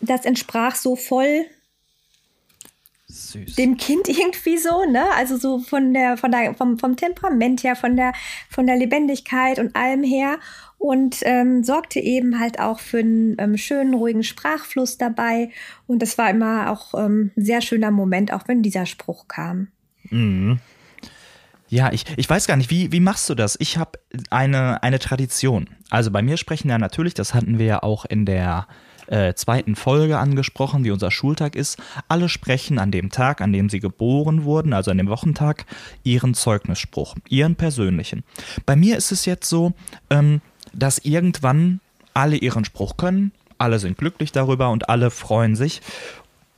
Das entsprach so voll Süß. dem Kind irgendwie so, ne? Also so von der, von der, vom, vom Temperament her, von der, von der Lebendigkeit und allem her. Und ähm, sorgte eben halt auch für einen ähm, schönen, ruhigen Sprachfluss dabei. Und das war immer auch ähm, ein sehr schöner Moment, auch wenn dieser Spruch kam. Mhm. Ja, ich, ich weiß gar nicht, wie, wie machst du das? Ich habe eine, eine Tradition. Also bei mir sprechen ja natürlich, das hatten wir ja auch in der äh, zweiten Folge angesprochen, wie unser Schultag ist. Alle sprechen an dem Tag, an dem sie geboren wurden, also an dem Wochentag, ihren Zeugnisspruch, ihren persönlichen. Bei mir ist es jetzt so, ähm, dass irgendwann alle ihren Spruch können, alle sind glücklich darüber und alle freuen sich.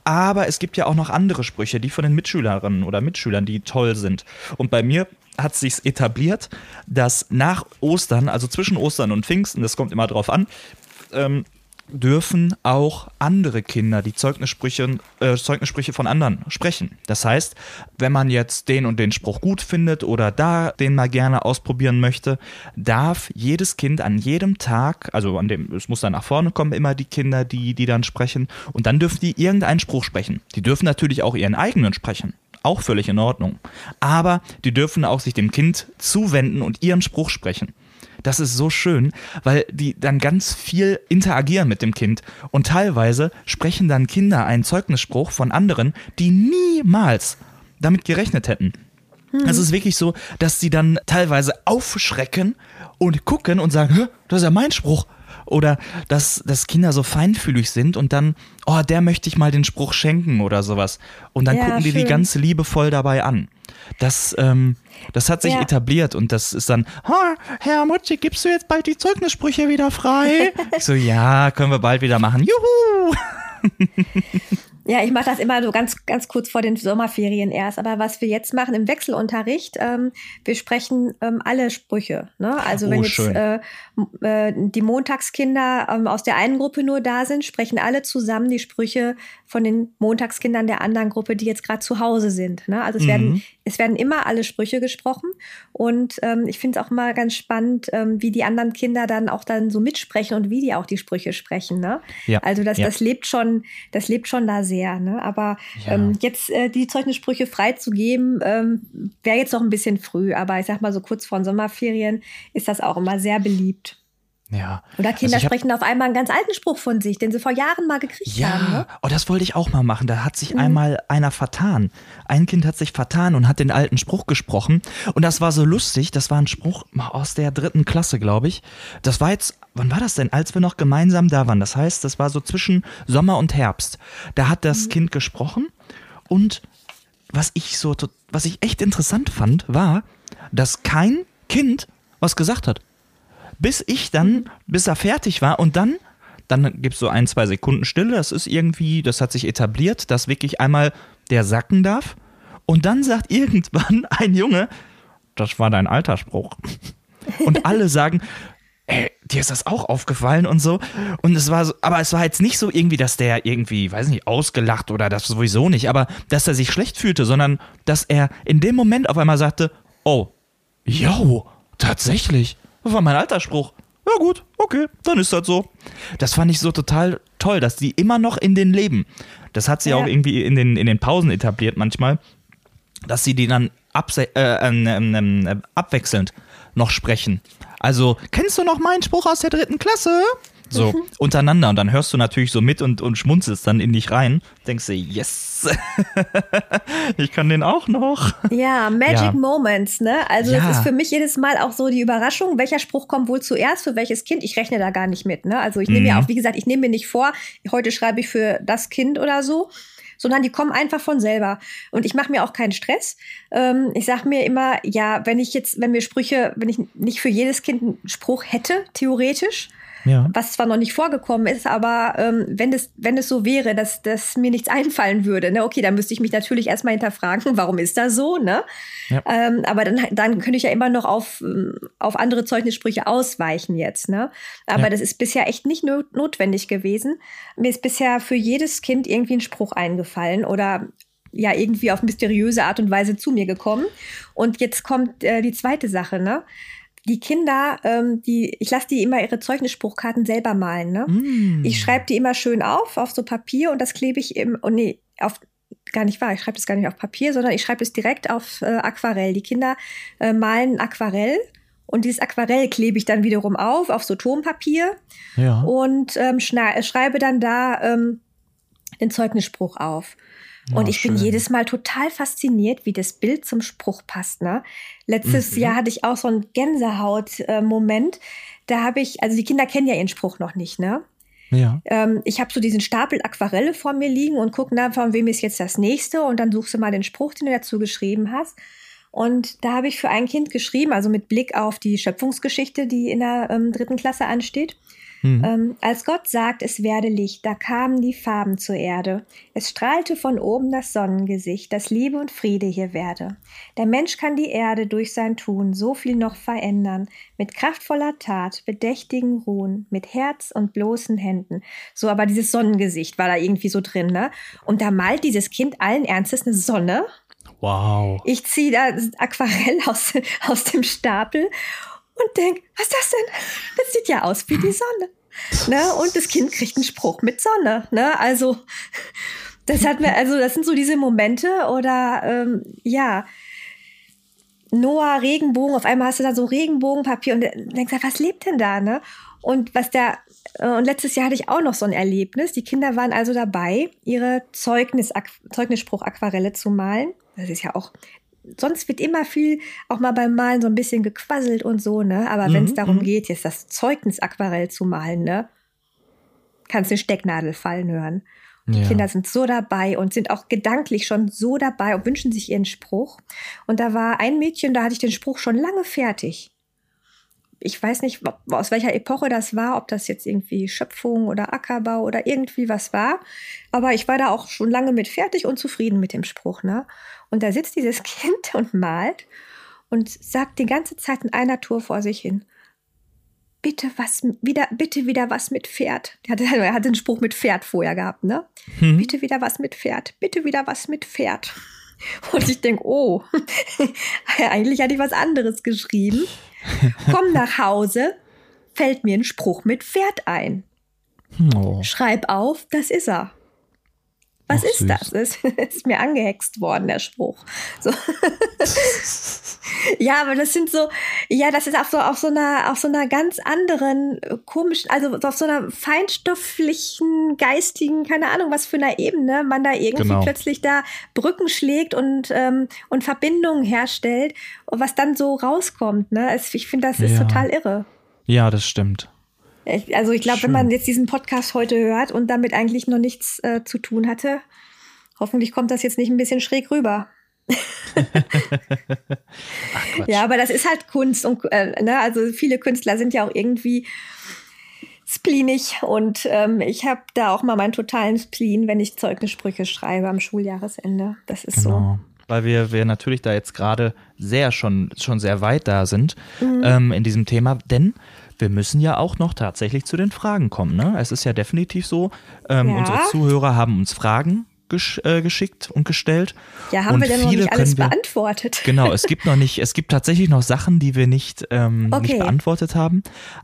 Aber es gibt ja auch noch andere Sprüche, die von den Mitschülerinnen oder Mitschülern, die toll sind. Und bei mir hat sich etabliert, dass nach Ostern, also zwischen Ostern und Pfingsten, das kommt immer drauf an, ähm, dürfen auch andere Kinder die Zeugnissprüche, äh, Zeugnissprüche von anderen sprechen. Das heißt, wenn man jetzt den und den Spruch gut findet oder da den mal gerne ausprobieren möchte, darf jedes Kind an jedem Tag, also an dem, es muss dann nach vorne kommen, immer die Kinder, die, die dann sprechen, und dann dürfen die irgendeinen Spruch sprechen. Die dürfen natürlich auch ihren eigenen sprechen. Auch völlig in Ordnung. Aber die dürfen auch sich dem Kind zuwenden und ihren Spruch sprechen. Das ist so schön, weil die dann ganz viel interagieren mit dem Kind. Und teilweise sprechen dann Kinder einen Zeugnisspruch von anderen, die niemals damit gerechnet hätten. Mhm. Es ist wirklich so, dass sie dann teilweise aufschrecken und gucken und sagen, das ist ja mein Spruch. Oder dass, dass Kinder so feinfühlig sind und dann, oh, der möchte ich mal den Spruch schenken oder sowas. Und dann ja, gucken die die ganz liebevoll dabei an. Das, ähm, das hat sich ja. etabliert und das ist dann, Herr Mutschi, gibst du jetzt bald die Zeugnissprüche wieder frei? ich so, ja, können wir bald wieder machen. Juhu! Ja, ich mache das immer so ganz, ganz kurz vor den Sommerferien erst. Aber was wir jetzt machen im Wechselunterricht, ähm, wir sprechen ähm, alle Sprüche. Ne? Also oh, wenn jetzt äh, äh, die Montagskinder ähm, aus der einen Gruppe nur da sind, sprechen alle zusammen die Sprüche von den Montagskindern der anderen Gruppe, die jetzt gerade zu Hause sind. Ne? Also es, mhm. werden, es werden immer alle Sprüche gesprochen. Und ähm, ich finde es auch mal ganz spannend, ähm, wie die anderen Kinder dann auch dann so mitsprechen und wie die auch die Sprüche sprechen. Ne? Ja. Also das, ja. das lebt schon, das lebt schon da sehr. Ne? Aber ja. ähm, jetzt äh, die Zeugnissprüche freizugeben, ähm, wäre jetzt noch ein bisschen früh. Aber ich sag mal so kurz vor den Sommerferien ist das auch immer sehr beliebt. Ja. Oder Kinder also sprechen auf einmal einen ganz alten Spruch von sich, den sie vor Jahren mal gekriegt ja. haben. Ne? Oh, das wollte ich auch mal machen. Da hat sich mhm. einmal einer vertan. Ein Kind hat sich vertan und hat den alten Spruch gesprochen. Und das war so lustig. Das war ein Spruch aus der dritten Klasse, glaube ich. Das war jetzt, wann war das denn? Als wir noch gemeinsam da waren. Das heißt, das war so zwischen Sommer und Herbst. Da hat das mhm. Kind gesprochen. Und was ich so, was ich echt interessant fand, war, dass kein Kind was gesagt hat bis ich dann, bis er fertig war und dann, dann gibt es so ein, zwei Sekunden Stille. Das ist irgendwie, das hat sich etabliert, dass wirklich einmal der sacken darf. Und dann sagt irgendwann ein Junge, das war dein Altersspruch. Und alle sagen, ey, dir ist das auch aufgefallen und so. Und es war so, aber es war jetzt nicht so irgendwie, dass der irgendwie, weiß nicht, ausgelacht oder das sowieso nicht, aber dass er sich schlecht fühlte, sondern dass er in dem Moment auf einmal sagte, oh, yo, tatsächlich. Das war mein Altersspruch. Ja gut, okay, dann ist das so. Das fand ich so total toll, dass die immer noch in den leben. Das hat sie ja. auch irgendwie in den, in den Pausen etabliert manchmal, dass sie die dann äh, äh, äh, abwechselnd noch sprechen. Also, kennst du noch meinen Spruch aus der dritten Klasse? So, mhm. untereinander. Und dann hörst du natürlich so mit und, und schmunzelst dann in dich rein. Denkst du, yes, ich kann den auch noch. Ja, Magic ja. Moments, ne? Also, ja. es ist für mich jedes Mal auch so die Überraschung, welcher Spruch kommt wohl zuerst für welches Kind. Ich rechne da gar nicht mit, ne? Also, ich nehme mhm. mir auch, wie gesagt, ich nehme mir nicht vor, heute schreibe ich für das Kind oder so sondern die kommen einfach von selber. Und ich mache mir auch keinen Stress. Ähm, ich sage mir immer, ja, wenn ich jetzt, wenn mir Sprüche, wenn ich nicht für jedes Kind einen Spruch hätte, theoretisch, ja. Was zwar noch nicht vorgekommen ist, aber ähm, wenn, es, wenn es so wäre, dass, dass mir nichts einfallen würde, ne, okay, dann müsste ich mich natürlich erstmal hinterfragen, warum ist das so, ne? Ja. Ähm, aber dann, dann könnte ich ja immer noch auf, auf andere Zeugnissprüche ausweichen jetzt, ne? Aber ja. das ist bisher echt nicht not notwendig gewesen. Mir ist bisher für jedes Kind irgendwie ein Spruch eingefallen oder ja irgendwie auf mysteriöse Art und Weise zu mir gekommen. Und jetzt kommt äh, die zweite Sache, ne? Die Kinder, ähm, die, ich lasse die immer ihre Zeugnisspruchkarten selber malen. Ne? Mm. Ich schreibe die immer schön auf, auf so Papier und das klebe ich im, oh nee, auf, gar nicht wahr. Ich schreibe das gar nicht auf Papier, sondern ich schreibe es direkt auf äh, Aquarell. Die Kinder äh, malen Aquarell und dieses Aquarell klebe ich dann wiederum auf, auf so Tonpapier ja. und ähm, schreibe dann da ähm, den Zeugnisspruch auf. Und oh, ich schön. bin jedes Mal total fasziniert, wie das Bild zum Spruch passt. Ne? Letztes mhm. Jahr hatte ich auch so einen Gänsehaut-Moment. da habe ich, also die Kinder kennen ja ihren Spruch noch nicht, ne? Ja. Ähm, ich habe so diesen Stapel Aquarelle vor mir liegen und gucke nach, von wem ist jetzt das nächste und dann suchst du mal den Spruch, den du dazu geschrieben hast. Und da habe ich für ein Kind geschrieben, also mit Blick auf die Schöpfungsgeschichte, die in der ähm, dritten Klasse ansteht. Mhm. Ähm, als Gott sagt, es werde Licht, da kamen die Farben zur Erde. Es strahlte von oben das Sonnengesicht, dass Liebe und Friede hier werde. Der Mensch kann die Erde durch sein Tun so viel noch verändern, mit kraftvoller Tat, bedächtigen Ruhen, mit Herz und bloßen Händen. So, aber dieses Sonnengesicht war da irgendwie so drin, ne? Und da malt dieses Kind allen Ernstes eine Sonne. Wow. Ich ziehe da Aquarell aus, aus dem Stapel und denke, was ist das denn? Das sieht ja aus wie die Sonne. Ne? Und das Kind kriegt einen Spruch mit Sonne. Ne? Also, das hat mir, also, das sind so diese Momente oder ähm, ja. Noah Regenbogen, auf einmal hast du da so Regenbogenpapier und denkst, was lebt denn da, ne? Und was der, äh, und letztes Jahr hatte ich auch noch so ein Erlebnis. Die Kinder waren also dabei, ihre Zeugnis, Zeugnisspruch-Aquarelle zu malen. Das ist ja auch sonst wird immer viel auch mal beim Malen so ein bisschen gequasselt und so, ne? Aber mhm, wenn es darum mhm. geht, jetzt das Zeugnis Aquarell zu malen, ne? Kannst du eine Stecknadel fallen hören. Die ja. Kinder sind so dabei und sind auch gedanklich schon so dabei und wünschen sich ihren Spruch. Und da war ein Mädchen, da hatte ich den Spruch schon lange fertig. Ich weiß nicht, aus welcher Epoche das war, ob das jetzt irgendwie Schöpfung oder Ackerbau oder irgendwie was war. Aber ich war da auch schon lange mit fertig und zufrieden mit dem Spruch, ne? Und da sitzt dieses Kind und malt und sagt die ganze Zeit in einer Tour vor sich hin. Bitte was wieder, bitte wieder was mit Pferd. Er hatte, er hatte einen Spruch mit Pferd vorher gehabt, ne? Hm. Bitte wieder was mit Pferd, bitte wieder was mit Pferd. Und ich denke, oh, eigentlich hatte ich was anderes geschrieben. Komm nach Hause, fällt mir ein Spruch mit Pferd ein. Oh. Schreib auf, das ist er. Was Ach, ist süß. das? Ist, ist mir angehext worden, der Spruch. So. ja, aber das sind so, ja, das ist auf so, auf so einer, auf so einer ganz anderen, äh, komischen, also auf so einer feinstofflichen, geistigen, keine Ahnung, was für einer Ebene man da irgendwie genau. plötzlich da Brücken schlägt und, ähm, und Verbindungen herstellt, was dann so rauskommt, ne? Ich finde, das ist ja. total irre. Ja, das stimmt. Also ich glaube, wenn man jetzt diesen Podcast heute hört und damit eigentlich noch nichts äh, zu tun hatte, hoffentlich kommt das jetzt nicht ein bisschen schräg rüber. Ach, ja, aber das ist halt Kunst und äh, ne, also viele Künstler sind ja auch irgendwie spleenig und ähm, ich habe da auch mal meinen totalen Spleen, wenn ich Zeugnissprüche schreibe am Schuljahresende. Das ist genau. so weil wir, wir natürlich da jetzt gerade sehr schon, schon sehr weit da sind mhm. ähm, in diesem Thema. Denn wir müssen ja auch noch tatsächlich zu den Fragen kommen. Ne? Es ist ja definitiv so, ähm, ja. unsere Zuhörer haben uns Fragen gesch äh, geschickt und gestellt. Ja, haben und wir denn noch nicht alles wir, beantwortet? Genau, es gibt noch nicht, es gibt tatsächlich noch Sachen, die wir nicht, ähm, okay. nicht beantwortet haben.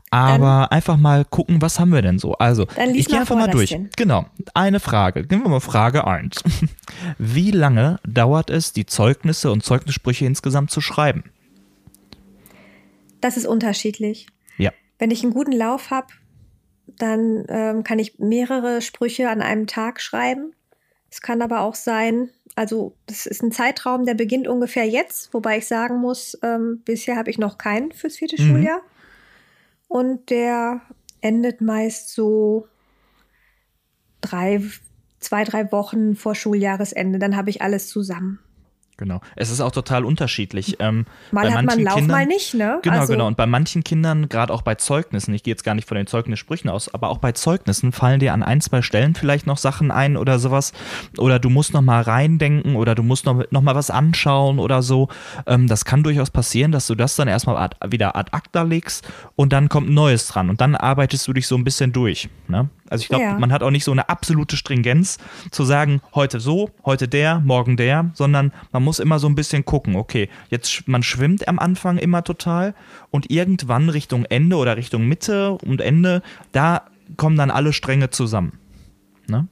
Aber dann, einfach mal gucken, was haben wir denn so? Also, ich gehe einfach mal durch. Denn. Genau, eine Frage. Nehmen wir mal Frage 1. Wie lange dauert es, die Zeugnisse und Zeugnissprüche insgesamt zu schreiben? Das ist unterschiedlich. Wenn ich einen guten Lauf habe, dann ähm, kann ich mehrere Sprüche an einem Tag schreiben. Es kann aber auch sein, also das ist ein Zeitraum, der beginnt ungefähr jetzt, wobei ich sagen muss, ähm, bisher habe ich noch keinen fürs vierte mhm. Schuljahr. Und der endet meist so drei, zwei, drei Wochen vor Schuljahresende. Dann habe ich alles zusammen. Genau. Es ist auch total unterschiedlich. Ähm, mal hat man Lauf, Kindern, mal nicht, ne? Genau, also. genau. Und bei manchen Kindern, gerade auch bei Zeugnissen, ich gehe jetzt gar nicht von den Zeugnissprüchen aus, aber auch bei Zeugnissen fallen dir an ein, zwei Stellen vielleicht noch Sachen ein oder sowas. Oder du musst noch mal reindenken oder du musst noch, noch mal was anschauen oder so. Ähm, das kann durchaus passieren, dass du das dann erstmal ad, wieder ad acta legst und dann kommt Neues dran und dann arbeitest du dich so ein bisschen durch. Ne? Also ich glaube, ja. man hat auch nicht so eine absolute Stringenz zu sagen, heute so, heute der, morgen der, sondern man muss immer so ein bisschen gucken, okay, jetzt man schwimmt am Anfang immer total und irgendwann Richtung Ende oder Richtung Mitte und Ende, da kommen dann alle Stränge zusammen. Ne?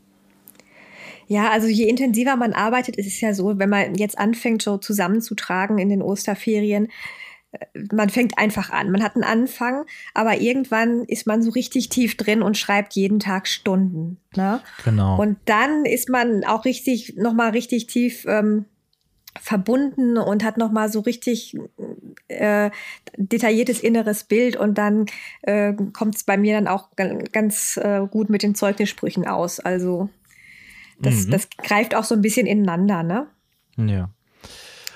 Ja, also je intensiver man arbeitet, ist es ja so, wenn man jetzt anfängt, so zusammenzutragen in den Osterferien, man fängt einfach an. Man hat einen Anfang, aber irgendwann ist man so richtig tief drin und schreibt jeden Tag Stunden. Ne? Genau. Und dann ist man auch richtig, nochmal richtig tief ähm, verbunden und hat nochmal so richtig äh, detailliertes inneres Bild und dann äh, kommt es bei mir dann auch ganz äh, gut mit den Zeugnissprüchen aus. Also das, mhm. das greift auch so ein bisschen ineinander, ne? Ja.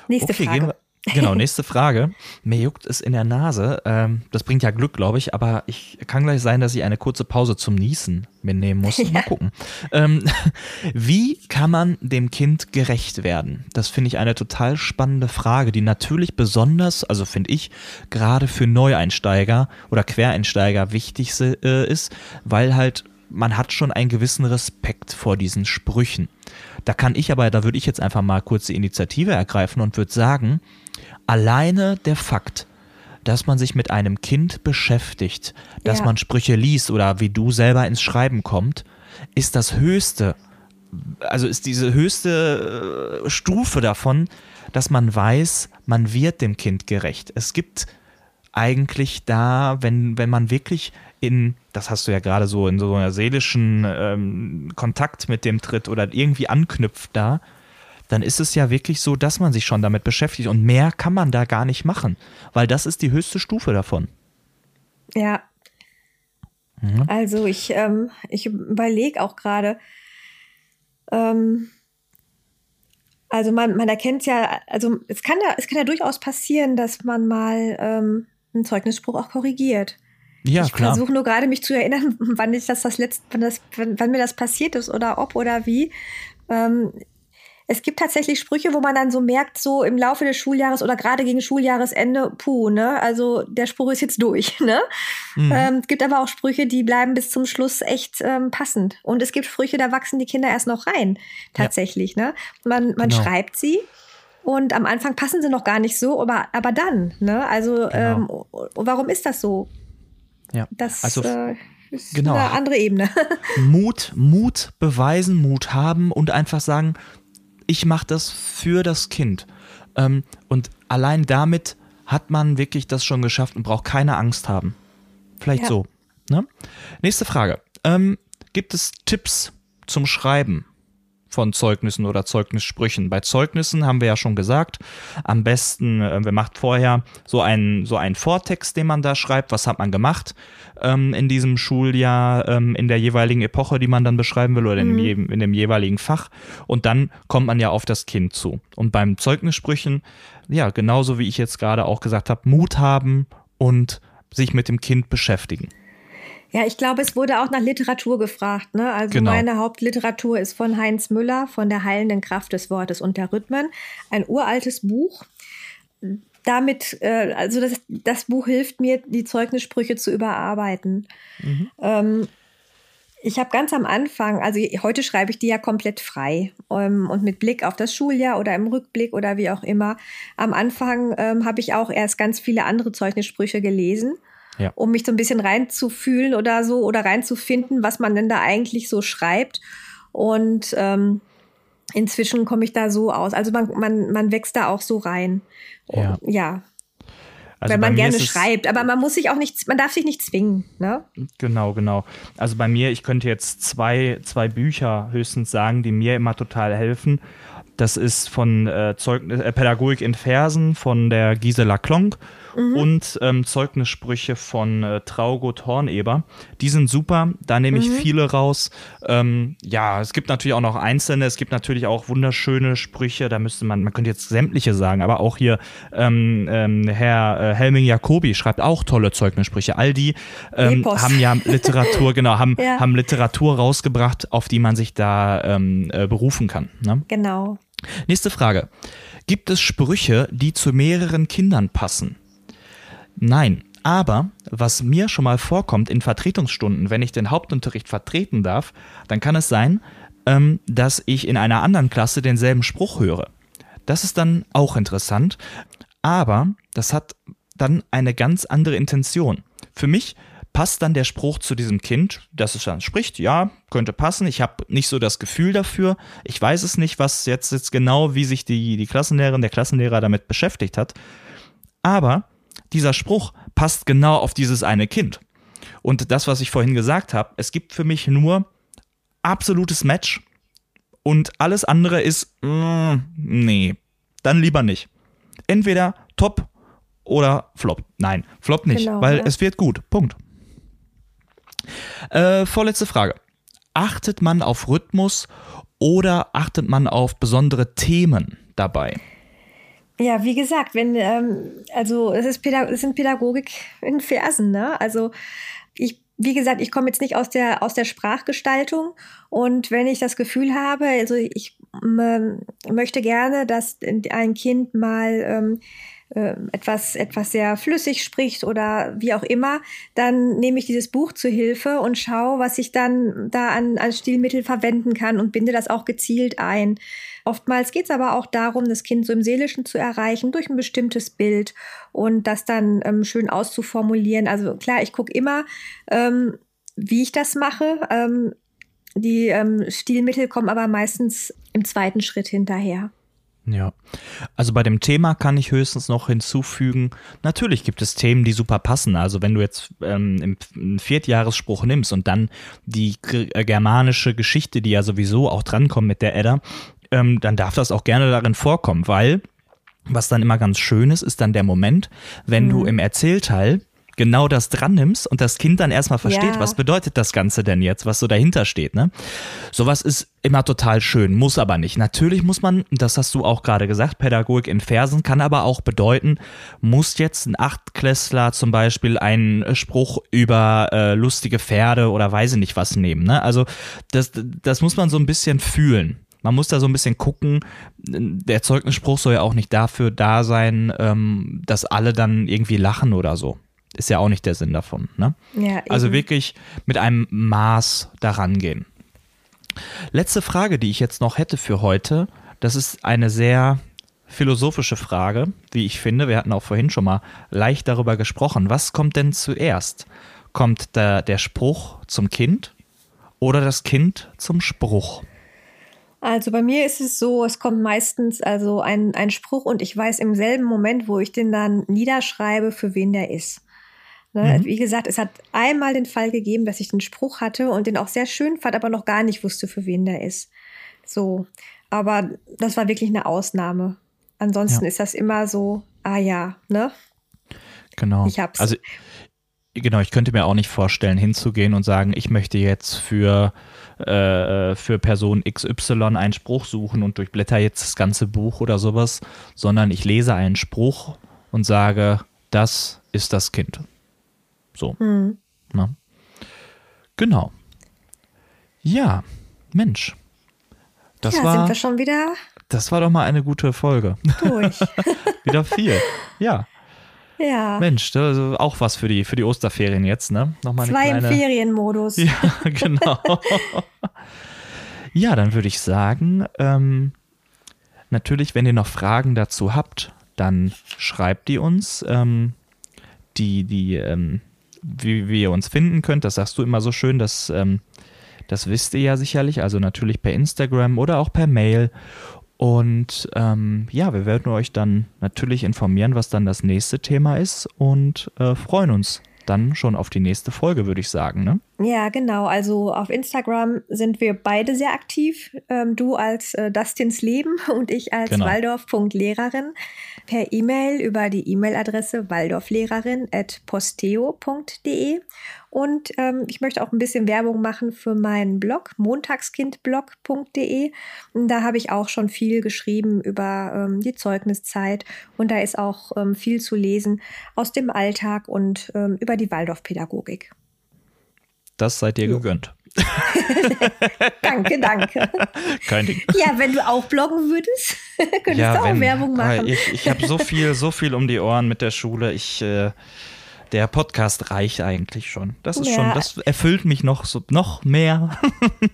Nächste okay, Frage. Genau, nächste Frage. Mir juckt es in der Nase. Ähm, das bringt ja Glück, glaube ich, aber ich kann gleich sein, dass ich eine kurze Pause zum Niesen mitnehmen muss. Ja. Mal gucken. Ähm, wie kann man dem Kind gerecht werden? Das finde ich eine total spannende Frage, die natürlich besonders, also finde ich, gerade für Neueinsteiger oder Quereinsteiger wichtig äh, ist, weil halt man hat schon einen gewissen Respekt vor diesen Sprüchen. Da kann ich aber, da würde ich jetzt einfach mal kurz die Initiative ergreifen und würde sagen, alleine der Fakt, dass man sich mit einem Kind beschäftigt, dass ja. man Sprüche liest oder wie du selber ins Schreiben kommt, ist das höchste, also ist diese höchste äh, Stufe davon, dass man weiß, man wird dem Kind gerecht. Es gibt eigentlich da, wenn, wenn man wirklich in, das hast du ja gerade so, in so einer seelischen ähm, Kontakt mit dem tritt oder irgendwie anknüpft da, dann ist es ja wirklich so, dass man sich schon damit beschäftigt und mehr kann man da gar nicht machen, weil das ist die höchste Stufe davon. Ja. Mhm. Also ich, ähm, ich überlege auch gerade, ähm, also man, man erkennt ja, also es kann ja, es kann ja durchaus passieren, dass man mal ähm, einen Zeugnisspruch auch korrigiert. Ja, ich versuche nur gerade mich zu erinnern, wann ich das das letzte, wann, das, wann, wann mir das passiert ist oder ob oder wie. Ähm, es gibt tatsächlich Sprüche, wo man dann so merkt, so im Laufe des Schuljahres oder gerade gegen Schuljahresende, puh, ne, also der Spruch ist jetzt durch, ne? Mhm. Ähm, es gibt aber auch Sprüche, die bleiben bis zum Schluss echt ähm, passend. Und es gibt Sprüche, da wachsen die Kinder erst noch rein, tatsächlich, ja. ne? Man, man genau. schreibt sie und am Anfang passen sie noch gar nicht so, aber, aber dann, ne? Also, genau. ähm, warum ist das so? Ja. Das also, äh, ist genau. eine andere Ebene. Mut, Mut beweisen, Mut haben und einfach sagen, ich mache das für das Kind. Ähm, und allein damit hat man wirklich das schon geschafft und braucht keine Angst haben. Vielleicht ja. so. Ne? Nächste Frage. Ähm, gibt es Tipps zum Schreiben? Von Zeugnissen oder Zeugnissprüchen. Bei Zeugnissen haben wir ja schon gesagt, am besten, äh, wir macht vorher so einen, so einen Vortext, den man da schreibt, was hat man gemacht ähm, in diesem Schuljahr, ähm, in der jeweiligen Epoche, die man dann beschreiben will oder mhm. in, dem, in dem jeweiligen Fach. Und dann kommt man ja auf das Kind zu. Und beim Zeugnissprüchen, ja, genauso wie ich jetzt gerade auch gesagt habe, Mut haben und sich mit dem Kind beschäftigen. Ja, ich glaube, es wurde auch nach Literatur gefragt. Ne? Also genau. meine Hauptliteratur ist von Heinz Müller, von der heilenden Kraft des Wortes und der Rhythmen. Ein uraltes Buch. Damit, äh, also das, das Buch hilft mir, die Zeugnissprüche zu überarbeiten. Mhm. Ähm, ich habe ganz am Anfang, also heute schreibe ich die ja komplett frei ähm, und mit Blick auf das Schuljahr oder im Rückblick oder wie auch immer. Am Anfang ähm, habe ich auch erst ganz viele andere Zeugnissprüche gelesen ja. um mich so ein bisschen reinzufühlen oder so oder reinzufinden, was man denn da eigentlich so schreibt. Und ähm, inzwischen komme ich da so aus. Also man, man, man wächst da auch so rein. Ja. ja. Also Wenn man gerne schreibt, aber man muss sich auch nicht, man darf sich nicht zwingen, ne? Genau, genau. Also bei mir, ich könnte jetzt zwei, zwei Bücher höchstens sagen, die mir immer total helfen. Das ist von äh, Zeugnis, äh, Pädagogik in Versen von der Gisela Klonk mhm. und ähm, Zeugnissprüche von äh, Traugut Horneber. Die sind super, da nehme ich mhm. viele raus. Ähm, ja, es gibt natürlich auch noch einzelne, es gibt natürlich auch wunderschöne Sprüche, da müsste man, man könnte jetzt sämtliche sagen, aber auch hier ähm, ähm Herr äh, Helming Jacobi schreibt auch tolle Zeugnissprüche. All die ähm, haben ja Literatur, genau, haben, ja. haben Literatur rausgebracht, auf die man sich da ähm, äh, berufen kann. Ne? Genau. Nächste Frage. Gibt es Sprüche, die zu mehreren Kindern passen? Nein. Aber was mir schon mal vorkommt in Vertretungsstunden, wenn ich den Hauptunterricht vertreten darf, dann kann es sein, ähm, dass ich in einer anderen Klasse denselben Spruch höre. Das ist dann auch interessant, aber das hat dann eine ganz andere Intention. Für mich passt dann der Spruch zu diesem Kind, das es dann spricht? Ja, könnte passen. Ich habe nicht so das Gefühl dafür. Ich weiß es nicht, was jetzt, jetzt genau, wie sich die, die Klassenlehrerin, der Klassenlehrer damit beschäftigt hat. Aber dieser Spruch passt genau auf dieses eine Kind. Und das, was ich vorhin gesagt habe, es gibt für mich nur absolutes Match und alles andere ist, mm, nee, dann lieber nicht. Entweder top oder flop. Nein, flop nicht, genau, weil ja. es wird gut. Punkt. Äh, vorletzte Frage. Achtet man auf Rhythmus oder achtet man auf besondere Themen dabei? Ja, wie gesagt, wenn, ähm, also es, ist Pädag es sind Pädagogik in Versen, ne? Also ich, wie gesagt, ich komme jetzt nicht aus der, aus der Sprachgestaltung und wenn ich das Gefühl habe, also ich ähm, möchte gerne, dass ein Kind mal ähm, äh, etwas, etwas sehr flüssig spricht oder wie auch immer, dann nehme ich dieses Buch zu Hilfe und schaue, was ich dann da an, als Stilmittel verwenden kann und binde das auch gezielt ein. Oftmals geht es aber auch darum, das Kind so im Seelischen zu erreichen durch ein bestimmtes Bild und das dann ähm, schön auszuformulieren. Also klar, ich gucke immer, ähm, wie ich das mache. Ähm, die ähm, Stilmittel kommen aber meistens im zweiten Schritt hinterher. Ja, also bei dem Thema kann ich höchstens noch hinzufügen, natürlich gibt es Themen, die super passen. Also wenn du jetzt ähm, einen Viertjahresspruch nimmst und dann die äh, germanische Geschichte, die ja sowieso auch drankommt mit der Edda, ähm, dann darf das auch gerne darin vorkommen, weil was dann immer ganz schön ist, ist dann der Moment, wenn mhm. du im Erzählteil genau das dran nimmst und das Kind dann erstmal versteht, ja. was bedeutet das Ganze denn jetzt, was so dahinter steht. Ne? Sowas ist immer total schön, muss aber nicht. Natürlich muss man, das hast du auch gerade gesagt, Pädagogik in Versen kann aber auch bedeuten, muss jetzt ein Achtklässler zum Beispiel einen Spruch über äh, lustige Pferde oder weiß ich nicht was nehmen. Ne? Also das, das muss man so ein bisschen fühlen. Man muss da so ein bisschen gucken. Der Zeugnisspruch soll ja auch nicht dafür da sein, ähm, dass alle dann irgendwie lachen oder so. Ist ja auch nicht der Sinn davon. Ne? Ja, also wirklich mit einem Maß daran gehen. Letzte Frage, die ich jetzt noch hätte für heute, das ist eine sehr philosophische Frage, wie ich finde. Wir hatten auch vorhin schon mal leicht darüber gesprochen. Was kommt denn zuerst? Kommt der, der Spruch zum Kind oder das Kind zum Spruch? Also bei mir ist es so, es kommt meistens also ein, ein Spruch und ich weiß im selben Moment, wo ich den dann niederschreibe, für wen der ist. Ne? Mhm. Wie gesagt, es hat einmal den Fall gegeben, dass ich einen Spruch hatte und den auch sehr schön fand, aber noch gar nicht wusste, für wen der ist. So. Aber das war wirklich eine Ausnahme. Ansonsten ja. ist das immer so, ah ja, ne? Genau. Ich hab's. Also, genau, ich könnte mir auch nicht vorstellen, hinzugehen und sagen, ich möchte jetzt für, äh, für Person XY einen Spruch suchen und durchblätter jetzt das ganze Buch oder sowas, sondern ich lese einen Spruch und sage, das ist das Kind. So. Hm. Na? Genau. Ja, Mensch. Das ja, war, sind wir schon wieder. Das war doch mal eine gute Folge. Durch. wieder viel. Ja. Ja. Mensch, also auch was für die, für die Osterferien jetzt, ne? Nochmal Zwei kleine... im Ferienmodus. Ja, genau. ja, dann würde ich sagen, ähm, natürlich, wenn ihr noch Fragen dazu habt, dann schreibt die uns. Ähm, die, die, ähm, wie, wie ihr uns finden könnt, das sagst du immer so schön, das, ähm, das wisst ihr ja sicherlich, also natürlich per Instagram oder auch per Mail. Und ähm, ja, wir werden euch dann natürlich informieren, was dann das nächste Thema ist und äh, freuen uns dann schon auf die nächste Folge, würde ich sagen. Ne? Ja, genau. Also auf Instagram sind wir beide sehr aktiv. Ähm, du als äh, Dustins Leben und ich als genau. Waldorf.lehrerin per E-Mail über die E-Mail-Adresse waldorflehrerin.posteo.de. Und ähm, ich möchte auch ein bisschen Werbung machen für meinen Blog, montagskindblog.de. Da habe ich auch schon viel geschrieben über ähm, die Zeugniszeit und da ist auch ähm, viel zu lesen aus dem Alltag und ähm, über die Waldorfpädagogik. Das seid ihr gegönnt. danke, danke. Kein Ding. Ja, wenn du auch bloggen würdest, könntest ja, du auch wenn, Werbung machen. Ich, ich habe so viel, so viel um die Ohren mit der Schule. Ich, äh, der Podcast reicht eigentlich schon. Das ist ja. schon, das erfüllt mich noch so noch mehr.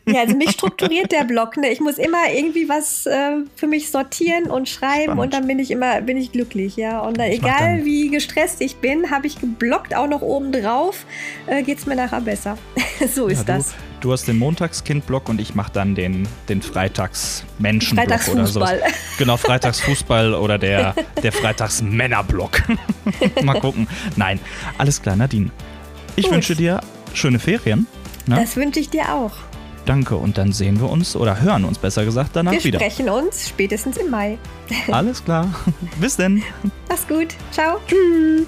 Ja, also mich strukturiert der Blog. Ne? Ich muss immer irgendwie was äh, für mich sortieren und schreiben Spannend. und dann bin ich immer bin ich glücklich, ja. Und dann, egal wie gestresst ich bin, habe ich geblockt auch noch oben drauf, äh, geht es mir nachher besser. so ist ja, das. Du hast den Montagskind-Block und ich mache dann den, den Freitags-Menschen-Block oder so. Genau, Freitagsfußball oder der, der Freitags-Männer-Block. Mal gucken. Nein, alles klar, Nadine. Ich Gut. wünsche dir schöne Ferien. Ne? Das wünsche ich dir auch. Danke und dann sehen wir uns oder hören uns besser gesagt danach wir wieder. Wir sprechen uns spätestens im Mai. Alles klar. Bis denn. Mach's gut. Ciao. Tschüss.